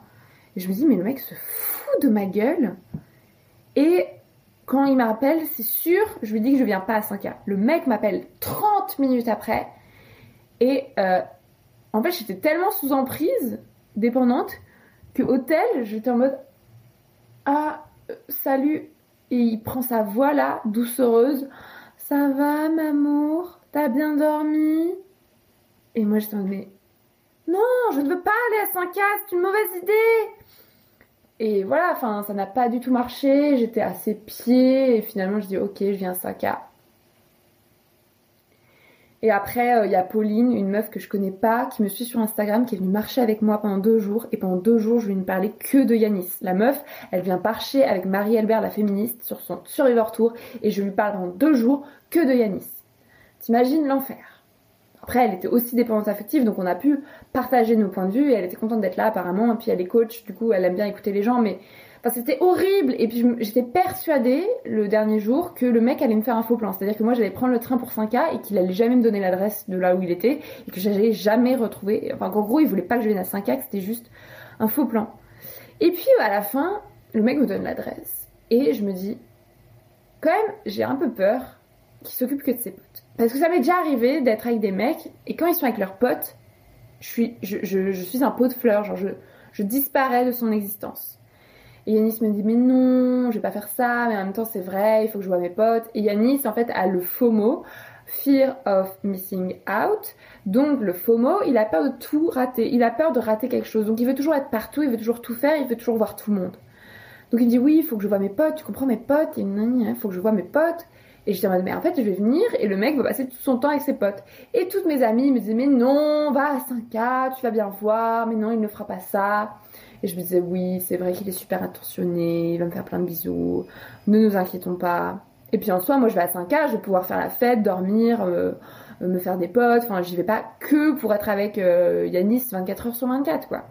S1: Et je me dis, mais le mec se fout de ma gueule. Et quand il m'appelle, c'est sûr, je lui dis que je viens pas à 5K. Le mec m'appelle 30 minutes après. Et euh, en fait, j'étais tellement sous emprise, dépendante, que hôtel, j'étais en mode Ah, euh, salut. Et il prend sa voix là, doucereuse. Ça va, m'amour T'as bien dormi? Et moi, j'étais en mode Mais non, je ne veux pas aller à 5K, c'est une mauvaise idée. Et voilà, enfin, ça n'a pas du tout marché. J'étais à ses pieds et finalement, je dis ok, je viens à 5K. Et après, il y a Pauline, une meuf que je connais pas, qui me suit sur Instagram, qui est venue marcher avec moi pendant deux jours. Et pendant deux jours, je lui ne parlais que de Yanis. La meuf, elle vient marcher avec Marie-Albert, la féministe, sur son Survivor Tour. Et je lui parle pendant deux jours que de Yanis. T'imagines l'enfer après, elle était aussi dépendante affective, donc on a pu partager nos points de vue et elle était contente d'être là apparemment. Et puis elle est coach, du coup, elle aime bien écouter les gens, mais enfin, c'était horrible. Et puis j'étais persuadée le dernier jour que le mec allait me faire un faux plan, c'est-à-dire que moi j'allais prendre le train pour 5K et qu'il allait jamais me donner l'adresse de là où il était et que j'allais jamais retrouver. Enfin, qu'en gros, il voulait pas que je vienne à 5K, que c'était juste un faux plan. Et puis à la fin, le mec me donne l'adresse et je me dis, quand même, j'ai un peu peur qu'il s'occupe que de ses potes. Parce que ça m'est déjà arrivé d'être avec des mecs et quand ils sont avec leurs potes, je suis, je, suis un pot de fleurs, genre je, disparais de son existence. Et Yanis me dit mais non, je vais pas faire ça, mais en même temps c'est vrai, il faut que je vois mes potes. Et Yanis en fait a le FOMO, Fear of Missing Out. Donc le FOMO, il a peur de tout rater, il a peur de rater quelque chose. Donc il veut toujours être partout, il veut toujours tout faire, il veut toujours voir tout le monde. Donc il me dit oui, il faut que je vois mes potes, tu comprends mes potes, et il faut que je vois mes potes. Et j'étais en mode mais en fait je vais venir et le mec va passer tout son temps avec ses potes. Et toutes mes amies me disaient mais non, va à 5K, tu vas bien voir, mais non il ne fera pas ça. Et je me disais oui, c'est vrai qu'il est super attentionné, il va me faire plein de bisous, ne nous inquiétons pas. Et puis en soi, moi je vais à 5K, je vais pouvoir faire la fête, dormir, euh, me faire des potes, enfin j'y vais pas que pour être avec euh, Yanis 24 heures sur 24 quoi.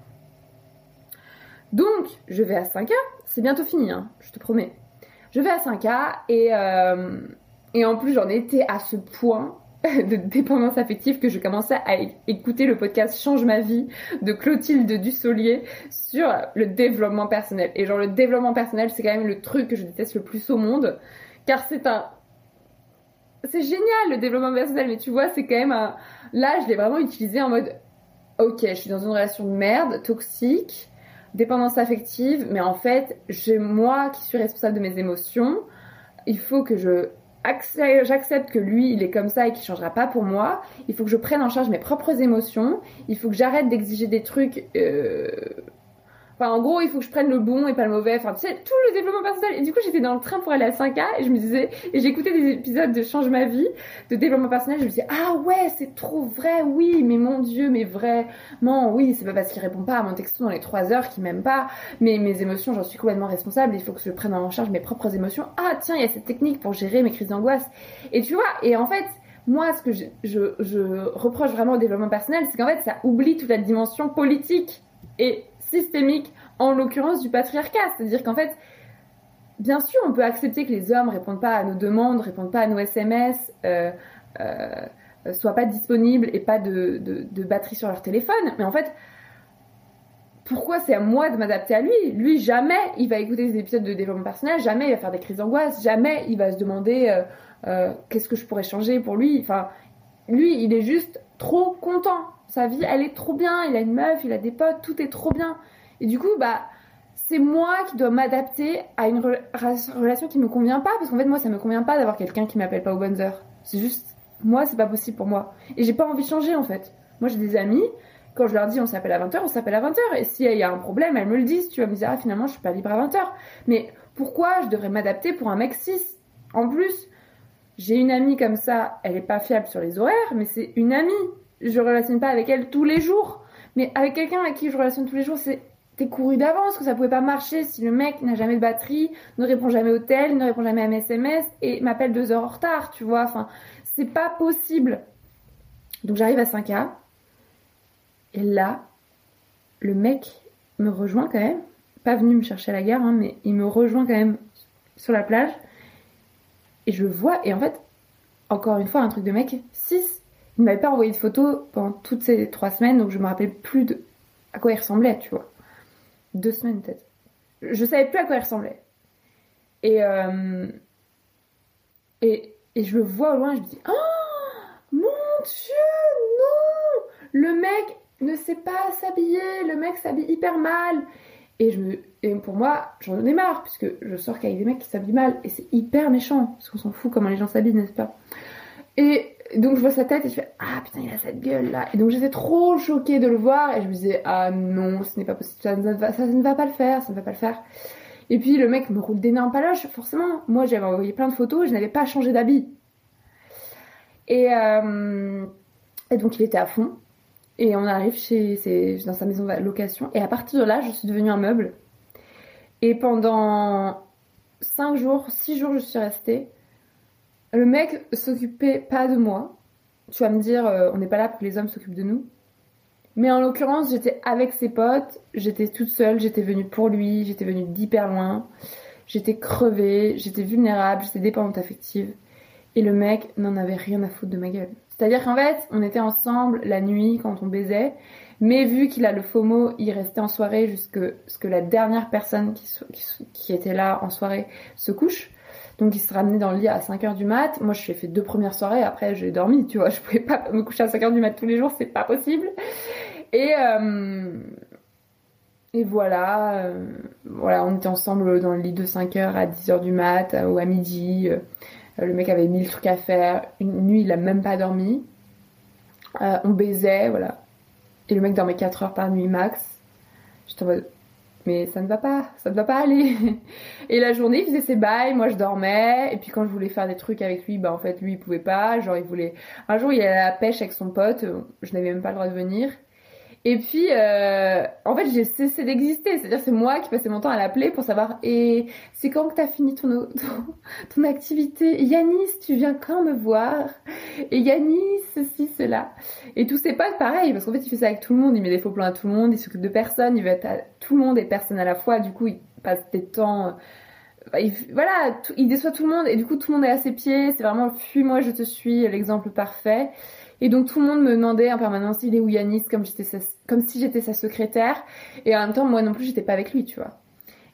S1: Donc je vais à 5K, c'est bientôt fini, hein, je te promets. Je vais à 5K et, euh, et en plus j'en étais à ce point *laughs* de dépendance affective que je commençais à écouter le podcast Change ma vie de Clotilde Dussolier sur le développement personnel. Et genre le développement personnel c'est quand même le truc que je déteste le plus au monde car c'est un... C'est génial le développement personnel mais tu vois c'est quand même un... Là je l'ai vraiment utilisé en mode ok je suis dans une relation de merde, toxique, dépendance affective, mais en fait, j'ai moi qui suis responsable de mes émotions. Il faut que je j'accepte que lui, il est comme ça et qu'il changera pas pour moi. Il faut que je prenne en charge mes propres émotions. Il faut que j'arrête d'exiger des trucs. euh, Enfin, en gros, il faut que je prenne le bon et pas le mauvais. Enfin, tu sais, tout le développement personnel. Et du coup, j'étais dans le train pour aller à 5K et je me disais, et j'écoutais des épisodes de Change ma vie, de développement personnel. Je me disais, ah ouais, c'est trop vrai, oui, mais mon dieu, mais vraiment, oui, c'est pas parce qu'il répond pas à mon texto dans les 3 heures qu'il m'aime pas. Mais mes émotions, j'en suis complètement responsable. Il faut que je prenne en charge mes propres émotions. Ah, tiens, il y a cette technique pour gérer mes crises d'angoisse. Et tu vois, et en fait, moi, ce que je, je reproche vraiment au développement personnel, c'est qu'en fait, ça oublie toute la dimension politique et systémique, en l'occurrence du patriarcat. C'est-à-dire qu'en fait, bien sûr, on peut accepter que les hommes répondent pas à nos demandes, répondent pas à nos SMS, euh, euh, soient pas disponibles et pas de, de, de batterie sur leur téléphone. Mais en fait, pourquoi c'est à moi de m'adapter à lui? Lui, jamais il va écouter des épisodes de développement personnel, jamais il va faire des crises d'angoisse, jamais il va se demander euh, euh, qu'est-ce que je pourrais changer pour lui? Enfin, lui, il est juste trop content. Sa vie, elle est trop bien. Il a une meuf, il a des potes, tout est trop bien. Et du coup, bah, c'est moi qui dois m'adapter à une re- relation qui me convient pas. Parce qu'en fait, moi, ça me convient pas d'avoir quelqu'un qui m'appelle pas aux bonnes heures. C'est juste, moi, c'est pas possible pour moi. Et j'ai pas envie de changer, en fait. Moi, j'ai des amis. Quand je leur dis on s'appelle à 20h, on s'appelle à 20h. Et s'il y a un problème, elles me le disent. Tu vas me dire, ah, finalement, je suis pas libre à 20h. Mais pourquoi je devrais m'adapter pour un mec 6 En plus, j'ai une amie comme ça, elle est pas fiable sur les horaires, mais c'est une amie. Je relationne pas avec elle tous les jours. Mais avec quelqu'un avec qui je relationne tous les jours, c'est couru d'avance que ça pouvait pas marcher si le mec n'a jamais de batterie, ne répond jamais au tel, ne répond jamais à mes SMS et m'appelle deux heures en retard, tu vois. Enfin, c'est pas possible. Donc j'arrive à 5K et là, le mec me rejoint quand même. Pas venu me chercher à la gare, hein, mais il me rejoint quand même sur la plage. Et je vois, et en fait, encore une fois, un truc de mec, 6. Il m'avait pas envoyé de photos pendant toutes ces trois semaines, donc je me rappelle plus de à quoi il ressemblait, tu vois. Deux semaines peut-être. Je savais plus à quoi il ressemblait. Et, euh, et, et je le vois au loin, je me dis, oh mon dieu, non Le mec ne sait pas s'habiller, le mec s'habille hyper mal. Et, je me, et pour moi, j'en ai marre, puisque je sors qu'avec des mecs qui s'habillent mal, et c'est hyper méchant, parce qu'on s'en fout comment les gens s'habillent, n'est-ce pas? Et donc je vois sa tête et je fais Ah putain, il a cette gueule là. Et donc j'étais trop choquée de le voir, et je me disais Ah non, ce n'est pas possible, ça ne, va, ça ne pas le faire, ça ne va pas le faire. Et puis le mec me roule d'énormes paloches, forcément. Moi j'avais envoyé plein de photos, je n'avais pas changé d'habit. Et, euh, et donc il était à fond. Et on arrive chez, dans sa maison de location. Et à partir de là, je suis devenue un meuble. Et pendant 5 jours, 6 jours, je suis restée. Le mec s'occupait pas de moi. tu vas me dire, euh, on n'est pas là pour que les hommes s'occupent de nous. Mais en l'occurrence, j'étais avec ses potes, j'étais toute seule, j'étais venue pour lui, j'étais venue d'hyper loin, j'étais crevée, j'étais vulnérable, j'étais dépendante affective. Et le mec n'en avait rien à foutre de ma gueule. C'est-à-dire qu'en fait, on était ensemble la nuit quand on baisait, mais vu qu'il a le FOMO, il restait en soirée jusque ce que la dernière personne qui, était là en soirée se couche. Donc il se ramenait dans le lit à 5h du mat. Moi, je suis fait deux premières soirées, après j'ai dormi, tu vois. *laughs* Je pouvais pas me coucher à 5h du mat tous les jours, c'est pas possible. Et, euh, et voilà, euh, voilà, on était ensemble dans le lit de 5h à 10h du mat euh, ou à midi. Le mec avait mille trucs à faire. Une nuit, il a même pas dormi. On baisait, voilà. Et le mec dormait 4 heures par nuit max. J'étais en mode, mais ça ne va pas, ça ne va pas aller. Et la journée, il faisait ses bails, moi je dormais. Et puis quand je voulais faire des trucs avec lui, bah en fait, lui, il pouvait pas. Genre, il voulait. Un jour, il allait à la pêche avec son pote, je n'avais même pas le droit de venir. Et puis, euh, en fait, j'ai cessé d'exister. C'est-à-dire, c'est moi qui passais mon temps à l'appeler pour savoir, et c'est quand que t'as fini ton, ton, ton activité? Yanis, tu viens quand me voir? Et Yanis, ceci, cela? Et tous ses potes, pareil, parce qu'en fait, il fait ça avec tout le monde. Il met des faux plans à tout le monde, il s'occupe de personne, il veut être à tout le monde et personne à la fois. Du coup, il passe des temps... euh, il- voilà, il déçoit tout le monde et du coup, tout le monde est à ses pieds. C'est vraiment, fuis-moi, je te suis, l'exemple parfait. Et donc tout le monde me demandait en permanence il est où Yanis? Comme sa- comme si j'étais sa secrétaire et en même temps moi non plus j'étais pas avec lui tu vois.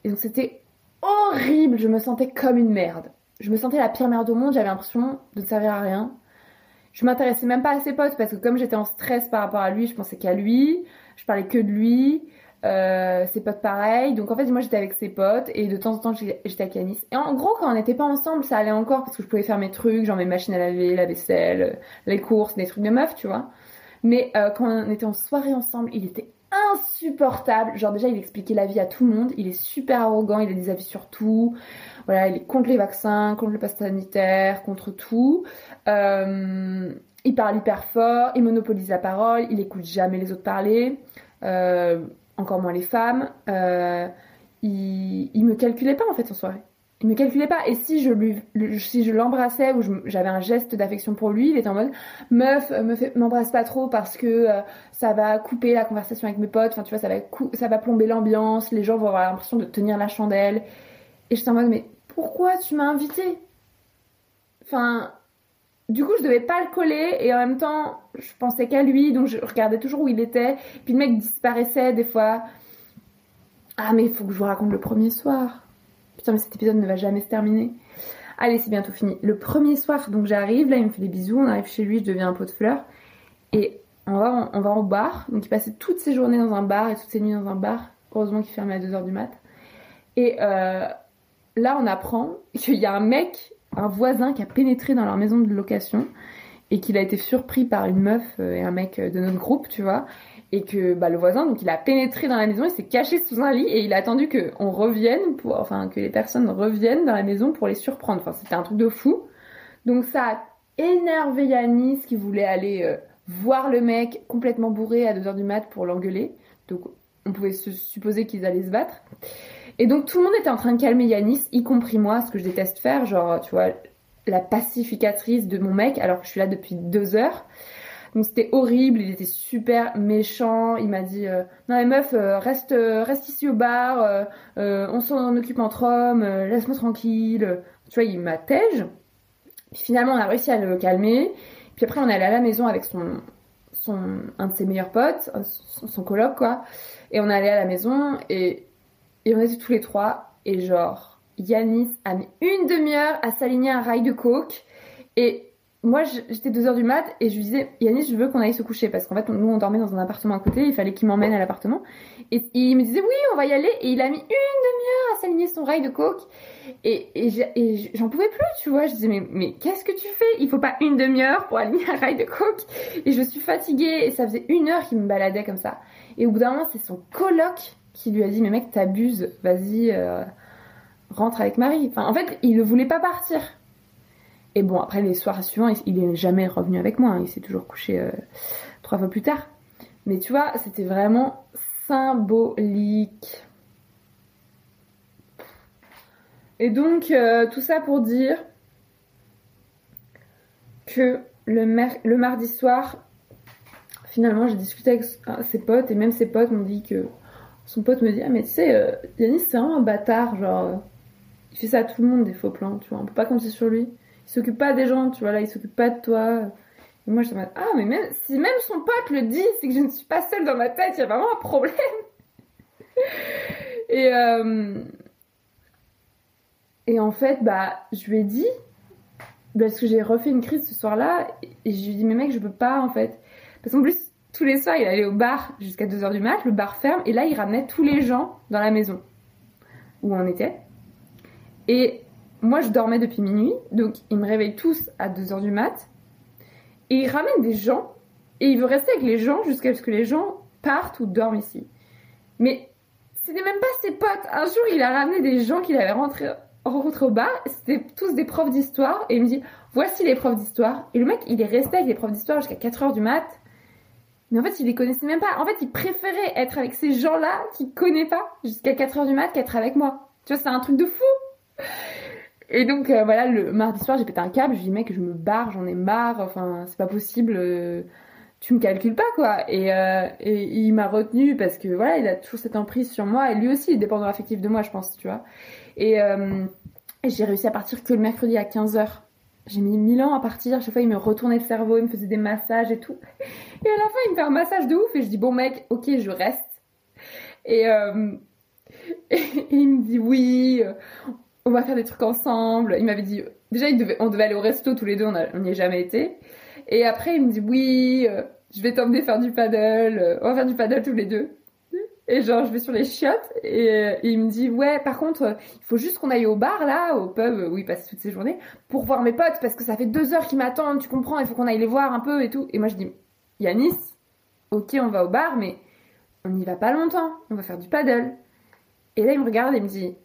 S1: Et donc c'était horrible, je me sentais comme une merde. Je me sentais la pire merde au monde, j'avais l'impression de ne servir à rien. Je m'intéressais même pas à ses potes parce que comme j'étais en stress par rapport à lui, je pensais qu'à lui, je parlais que de lui. Euh, ses potes pareil, donc en fait moi j'étais avec ses potes et de temps en temps j'étais avec Yanis. Et en gros quand on n'était pas ensemble ça allait encore parce que je pouvais faire mes trucs, genre mes machines à laver, la vaisselle, les courses, des trucs de meuf, tu vois. Mais euh, quand on était en soirée ensemble, il était insupportable. Genre déjà, il expliquait la vie à tout le monde. Il est super arrogant, il a des avis sur tout. Voilà, il est contre les vaccins, contre le pass sanitaire, contre tout. Euh, il parle hyper fort, il monopolise la parole, il écoute jamais les autres parler, euh, encore moins les femmes. Euh, il, il me calculait pas en fait en soirée. Il me calculait pas. Et si je lui, si je l'embrassais ou j'avais un geste d'affection pour lui, il était en mode meuf, euh, m'embrasse pas trop parce que euh, ça va couper la conversation avec mes potes. Enfin, tu vois, ça va, ça va plomber l'ambiance. Les gens vont avoir l'impression de tenir la chandelle. Et j'étais en mode mais pourquoi tu m'as invité Enfin, du coup, je devais pas le coller et en même temps, je pensais qu'à lui, donc je regardais toujours où il était. Puis le mec disparaissait des fois. Ah, mais il faut que je vous raconte le premier soir. Putain, mais cet épisode ne va jamais se terminer. Allez, c'est bientôt fini. Le premier soir, donc j'arrive, là, il me fait des bisous, on arrive chez lui, je deviens un pot de fleurs. Et on va, au bar. Donc il passait toutes ses journées dans un bar et toutes ses nuits dans un bar. Heureusement qu'il fermait à 2h du mat. Et euh, là, on apprend qu'il y a un mec, un voisin qui a pénétré dans leur maison de location et qu'il a été surpris par une meuf euh, et un mec euh, de notre groupe, tu vois. Et que bah, le voisin, donc il a pénétré dans la maison, il s'est caché sous un lit et il a attendu que on revienne, pour, enfin que les personnes reviennent dans la maison pour les surprendre. Enfin, c'était un truc de fou. Donc ça a énervé Yanis qui voulait aller euh, voir le mec complètement bourré à 2h du mat pour l'engueuler. Donc on pouvait se supposer qu'ils allaient se battre. Et donc tout le monde était en train de calmer Yanis, y compris moi, ce que je déteste faire, genre tu vois, la pacificatrice de mon mec alors que je suis là depuis deux heures. Donc c'était horrible, il était super méchant, il m'a dit euh, non mais meuf euh, reste euh, reste ici au bar, on s'en occupe entre hommes, laisse-moi tranquille. Tu vois, il m'attège. Puis finalement on a réussi à le calmer. Puis après on est allé à la maison avec son son un de ses meilleurs potes, son, son coloc quoi. Et on est allé à la maison et et on était tous les trois et genre Yanis a mis une demi-heure à s'aligner un rail de coke et moi j'étais 2h du mat et je lui disais Yanis je veux qu'on aille se coucher parce qu'en fait nous on dormait dans un appartement à côté il fallait qu'il m'emmène à l'appartement et il me disait oui on va y aller et il a mis une demi-heure à s'aligner son rail de coke et, et j'en pouvais plus tu vois je disais mais, mais qu'est-ce que tu fais? Il faut pas une demi-heure pour aligner un rail de coke et je suis fatiguée et ça faisait une heure qu'il me baladait comme ça et au bout d'un moment c'est son coloc qui lui a dit mais mec t'abuses vas-y euh, rentre avec Marie enfin en fait il ne voulait pas partir et bon, après les soirs suivants, il, il est jamais revenu avec moi. hein. Il s'est toujours couché euh, trois fois plus tard. Mais tu vois, c'était vraiment symbolique. Et donc, euh, tout ça pour dire que le, le mardi soir, finalement, j'ai discuté avec ses potes et même ses potes m'ont dit que son pote me dit ah mais tu sais euh, Yanis c'est vraiment un bâtard genre euh, il fait ça à tout le monde des faux plans tu vois on peut pas compter sur lui. Il s'occupe pas des gens tu vois là il s'occupe pas de toi. Et moi je me dis ah mais même si même son pote le dit c'est que je ne suis pas seule dans ma tête il y a vraiment un problème. *laughs* Et euh, et en fait bah je lui ai dit parce que j'ai refait une crise ce soir-là et je lui ai dit mais mec je peux pas en fait. Parce qu'en plus tous les soirs il allait au bar jusqu'à 2h du mat le bar ferme et là il ramenait tous les gens dans la maison où on était. Et moi je dormais depuis minuit donc il me réveille tous à 2h du mat. Et il ramène des gens et il veut rester avec les gens jusqu'à ce que les gens partent ou dorment ici. Mais c'était même pas ses potes. Un jour il a ramené des gens qu'il avait rentrés au bar. C'était tous des profs d'histoire et il me dit voici les profs d'histoire et le mec il est resté avec les profs d'histoire jusqu'à 4h du mat mais en fait, il les connaissait même pas. En fait, il préférait être avec ces gens-là qu'il connaît pas jusqu'à 4h du mat qu'être avec moi. Tu vois, c'est un truc de fou. Et donc, euh, voilà, le mardi soir, j'ai pété un câble. Je dis, mec, je me barre, j'en ai marre. Enfin, c'est pas possible. euh, tu me calcules pas, quoi. Et, euh, et il m'a retenu parce que, voilà, il a toujours cette emprise sur moi. Et lui aussi, il est dépendant affectif de moi, je pense, tu vois. Et j'ai réussi à partir que le mercredi à 15h. J'ai mis mille ans à partir. Chaque fois, il me retournait le cerveau, il me faisait des massages et tout. Et à la fin, il me fait un massage de ouf et je dis bon mec, ok, je reste. Et, euh, *laughs* il me dit oui, on va faire des trucs ensemble. Il m'avait dit déjà, on devait aller au resto tous les deux, on n'y est jamais été. Et après, il me dit oui, euh, je vais t'emmener faire du paddle, euh, on va faire du paddle tous les deux. Et genre, je vais sur les chiottes et, il me dit ouais, par contre, il faut juste qu'on aille au bar là, au pub où il passe toutes ses journées, pour voir mes potes parce que ça fait deux heures qu'ils m'attendent, tu comprends, il faut qu'on aille les voir un peu et tout. Et moi, je dis Yanis, ok, on va au bar, mais on n'y va pas longtemps. On va faire du paddle. Et là, il me regarde et il me dit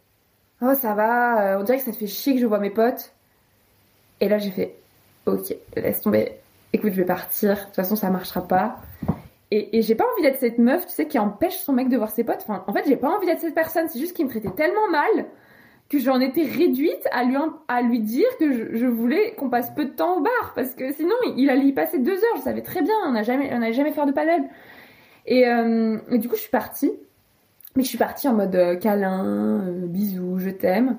S1: Oh, ça va, euh, on dirait que ça fait chier que je vois mes potes. Et là, j'ai fait Ok, laisse tomber. Écoute, je vais partir. De toute façon, ça marchera pas. Et, j'ai pas envie d'être cette meuf, tu sais, qui empêche son mec de voir ses potes. Enfin, en fait, j'ai pas envie d'être cette personne. C'est juste qu'il me traitait tellement mal que j'en étais réduite à lui, à lui dire que je, voulais qu'on passe peu de temps au bar. Parce que sinon, il, allait y passer deux heures. Je savais très bien. On n'a jamais, jamais faire de paddle. Et, euh, et du coup, je suis partie. Mais je suis partie en mode euh, câlin, euh, bisous, je t'aime.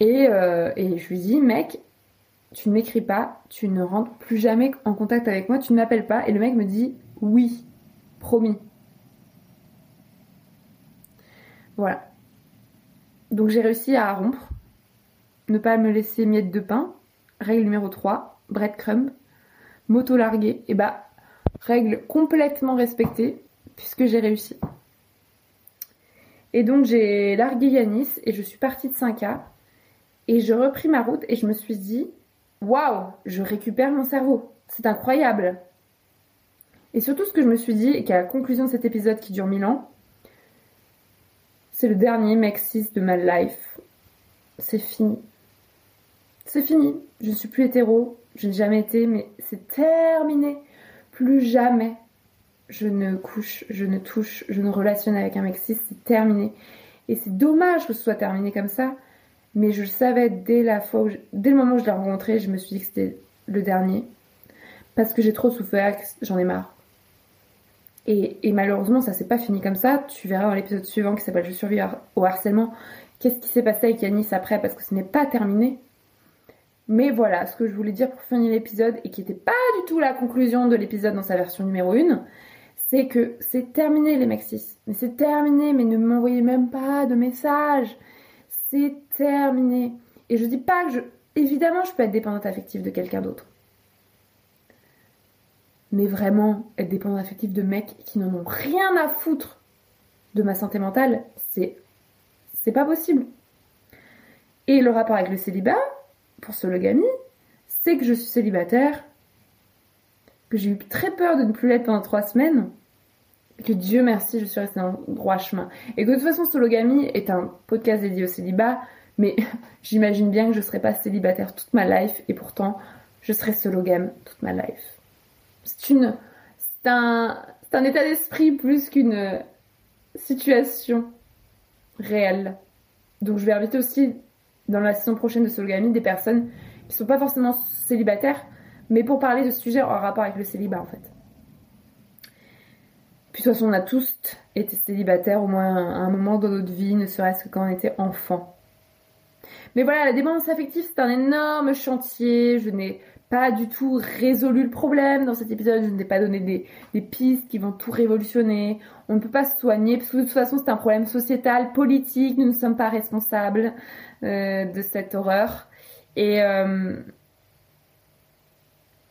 S1: Et, euh, et je lui dis, mec, tu ne m'écris pas, tu ne rentres plus jamais en contact avec moi, tu ne m'appelles pas. Et le mec me dit, oui, promis. Voilà. Donc j'ai réussi à rompre, ne pas me laisser miette de pain. Règle numéro 3, breadcrumb, moto larguée. Et bah, règle complètement respectée, puisque j'ai réussi. Et donc j'ai largué Yanis et je suis partie de 5K. Et je repris ma route et je me suis dit, waouh, je récupère mon cerveau. C'est incroyable. Et surtout ce que je me suis dit, et qu'à la conclusion de cet épisode qui dure 1000 ans, c'est le dernier Mexis de ma life. C'est fini. C'est fini. Je ne suis plus hétéro. Je n'ai jamais été, mais c'est terminé. Plus jamais je ne couche, je ne touche, je ne relationne avec un mec cis, c'est terminé. Et c'est dommage que ce soit terminé comme ça, mais je le savais dès la fois dès le moment où je l'ai rencontré, je me suis dit que c'était le dernier. Parce que j'ai trop souffert, j'en ai marre. Et, malheureusement, ça s'est pas fini comme ça. Tu verras dans l'épisode suivant qui s'appelle Je survis au harcèlement. Qu'est-ce qui s'est passé avec Yanis après Parce que ce n'est pas terminé. Mais voilà, ce que je voulais dire pour finir l'épisode et qui n'était pas du tout la conclusion de l'épisode dans sa version numéro 1, c'est que c'est terminé les Maxis. Mais c'est terminé, mais ne m'envoyez même pas de messages. C'est terminé. Et je dis pas que je. Évidemment, je peux être dépendante affective de quelqu'un d'autre. Mais vraiment, être dépendante affective de mecs qui n'en ont rien à foutre de ma santé mentale, c'est. C'est pas possible. Et le rapport avec le célibat, pour Sologamy, c'est que je suis célibataire, que j'ai eu très peur de ne plus l'être pendant trois semaines, que Dieu merci, je suis restée dans le droit chemin. Et que de toute façon, Sologamy est un podcast dédié au célibat, mais *laughs* j'imagine bien que je ne serai pas célibataire toute ma life, et pourtant, je serai sologame toute ma life. C'est une, un état d'esprit plus qu'une euh, situation réelle. Donc je vais inviter aussi dans la saison prochaine de Sologamy des personnes qui sont pas forcément célibataires, Mais pour parler de ce sujet en rapport avec le célibat en fait. Puis de toute façon, on a tous été célibataires au moins à un moment dans notre vie, ne serait-ce que quand on était enfant. Mais voilà, la dépendance affective, c'est un énorme chantier. Je n'ai pas du tout résolu le problème dans cet épisode. Je ne t'ai pas donné des, pistes qui vont tout révolutionner. On ne peut pas se soigner parce que de toute façon, c'est un problème sociétal, politique. Nous ne sommes pas responsables euh, de cette horreur. Et, euh,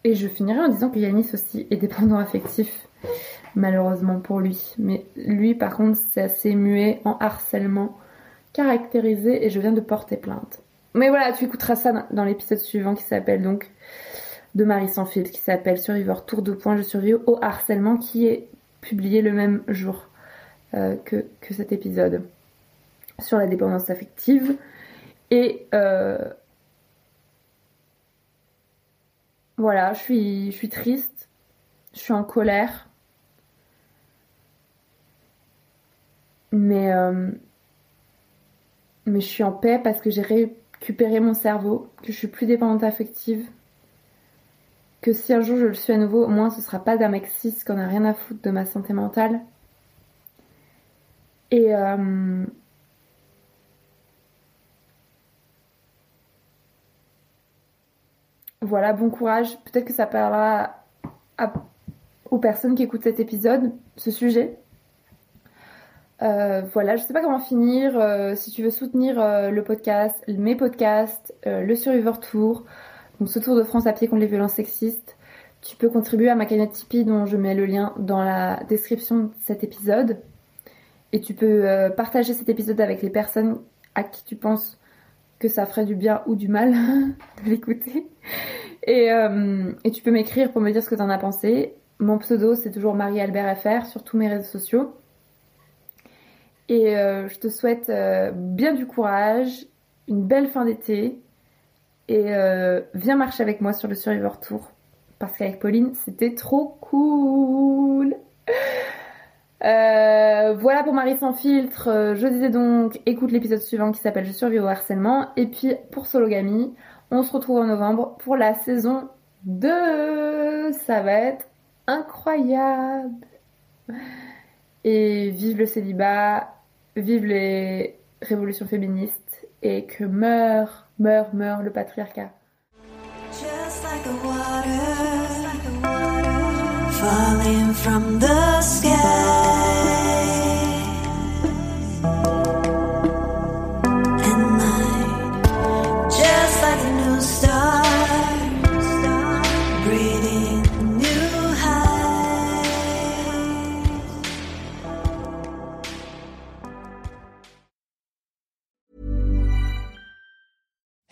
S1: et je finirai en disant que Yanis aussi est dépendant affectif, malheureusement pour lui. Mais lui, par contre, c'est assez muet en harcèlement caractérisé et je viens de porter plainte. Mais voilà, tu écouteras ça dans l'épisode suivant qui s'appelle donc de Marie sans filtre, qui s'appelle Survivor Tour de points, je survis au harcèlement, qui est publié le même jour euh, que, que cet épisode sur la dépendance affective. Et euh, voilà, je suis, je suis triste, je suis en colère. Mais, euh, mais je suis en paix parce que j'ai récupéré mon cerveau, que je suis plus dépendante affective. Que si un jour je le suis à nouveau, au moins ce sera pas d'un mec cis qu'on a rien à foutre de ma santé mentale. Et euh, voilà, bon courage. Peut-être que ça parlera aux personnes qui écoutent cet épisode, ce sujet. Euh, voilà, je sais pas comment finir. Euh, si tu veux soutenir le podcast, mes podcasts, le Survivor Tour, donc ce tour de France à pied contre les violences sexistes, tu peux contribuer à ma cagnotte Tipeee dont je mets le lien dans la description de cet épisode. Et tu peux euh, partager cet épisode avec les personnes à qui tu penses que ça ferait du bien ou du mal *laughs* de l'écouter. Et, euh, et tu peux m'écrire pour me dire ce que t'en as pensé. Mon pseudo c'est toujours Marie-Albert FR sur tous mes réseaux sociaux. Et euh, je te souhaite bien du courage, une belle fin d'été. Et euh, viens marcher avec moi sur le Survivor Tour. Parce qu'avec Pauline, c'était trop cool. Euh, voilà pour Marie sans filtre. Euh, Je disais donc, écoute l'épisode suivant qui s'appelle Je survis au harcèlement. Et puis pour Sologamy, on se retrouve en novembre pour la saison 2. Ça va être incroyable. Et vive le célibat, vive les révolutions féministes et que meurt, meurt, meurt le patriarcat.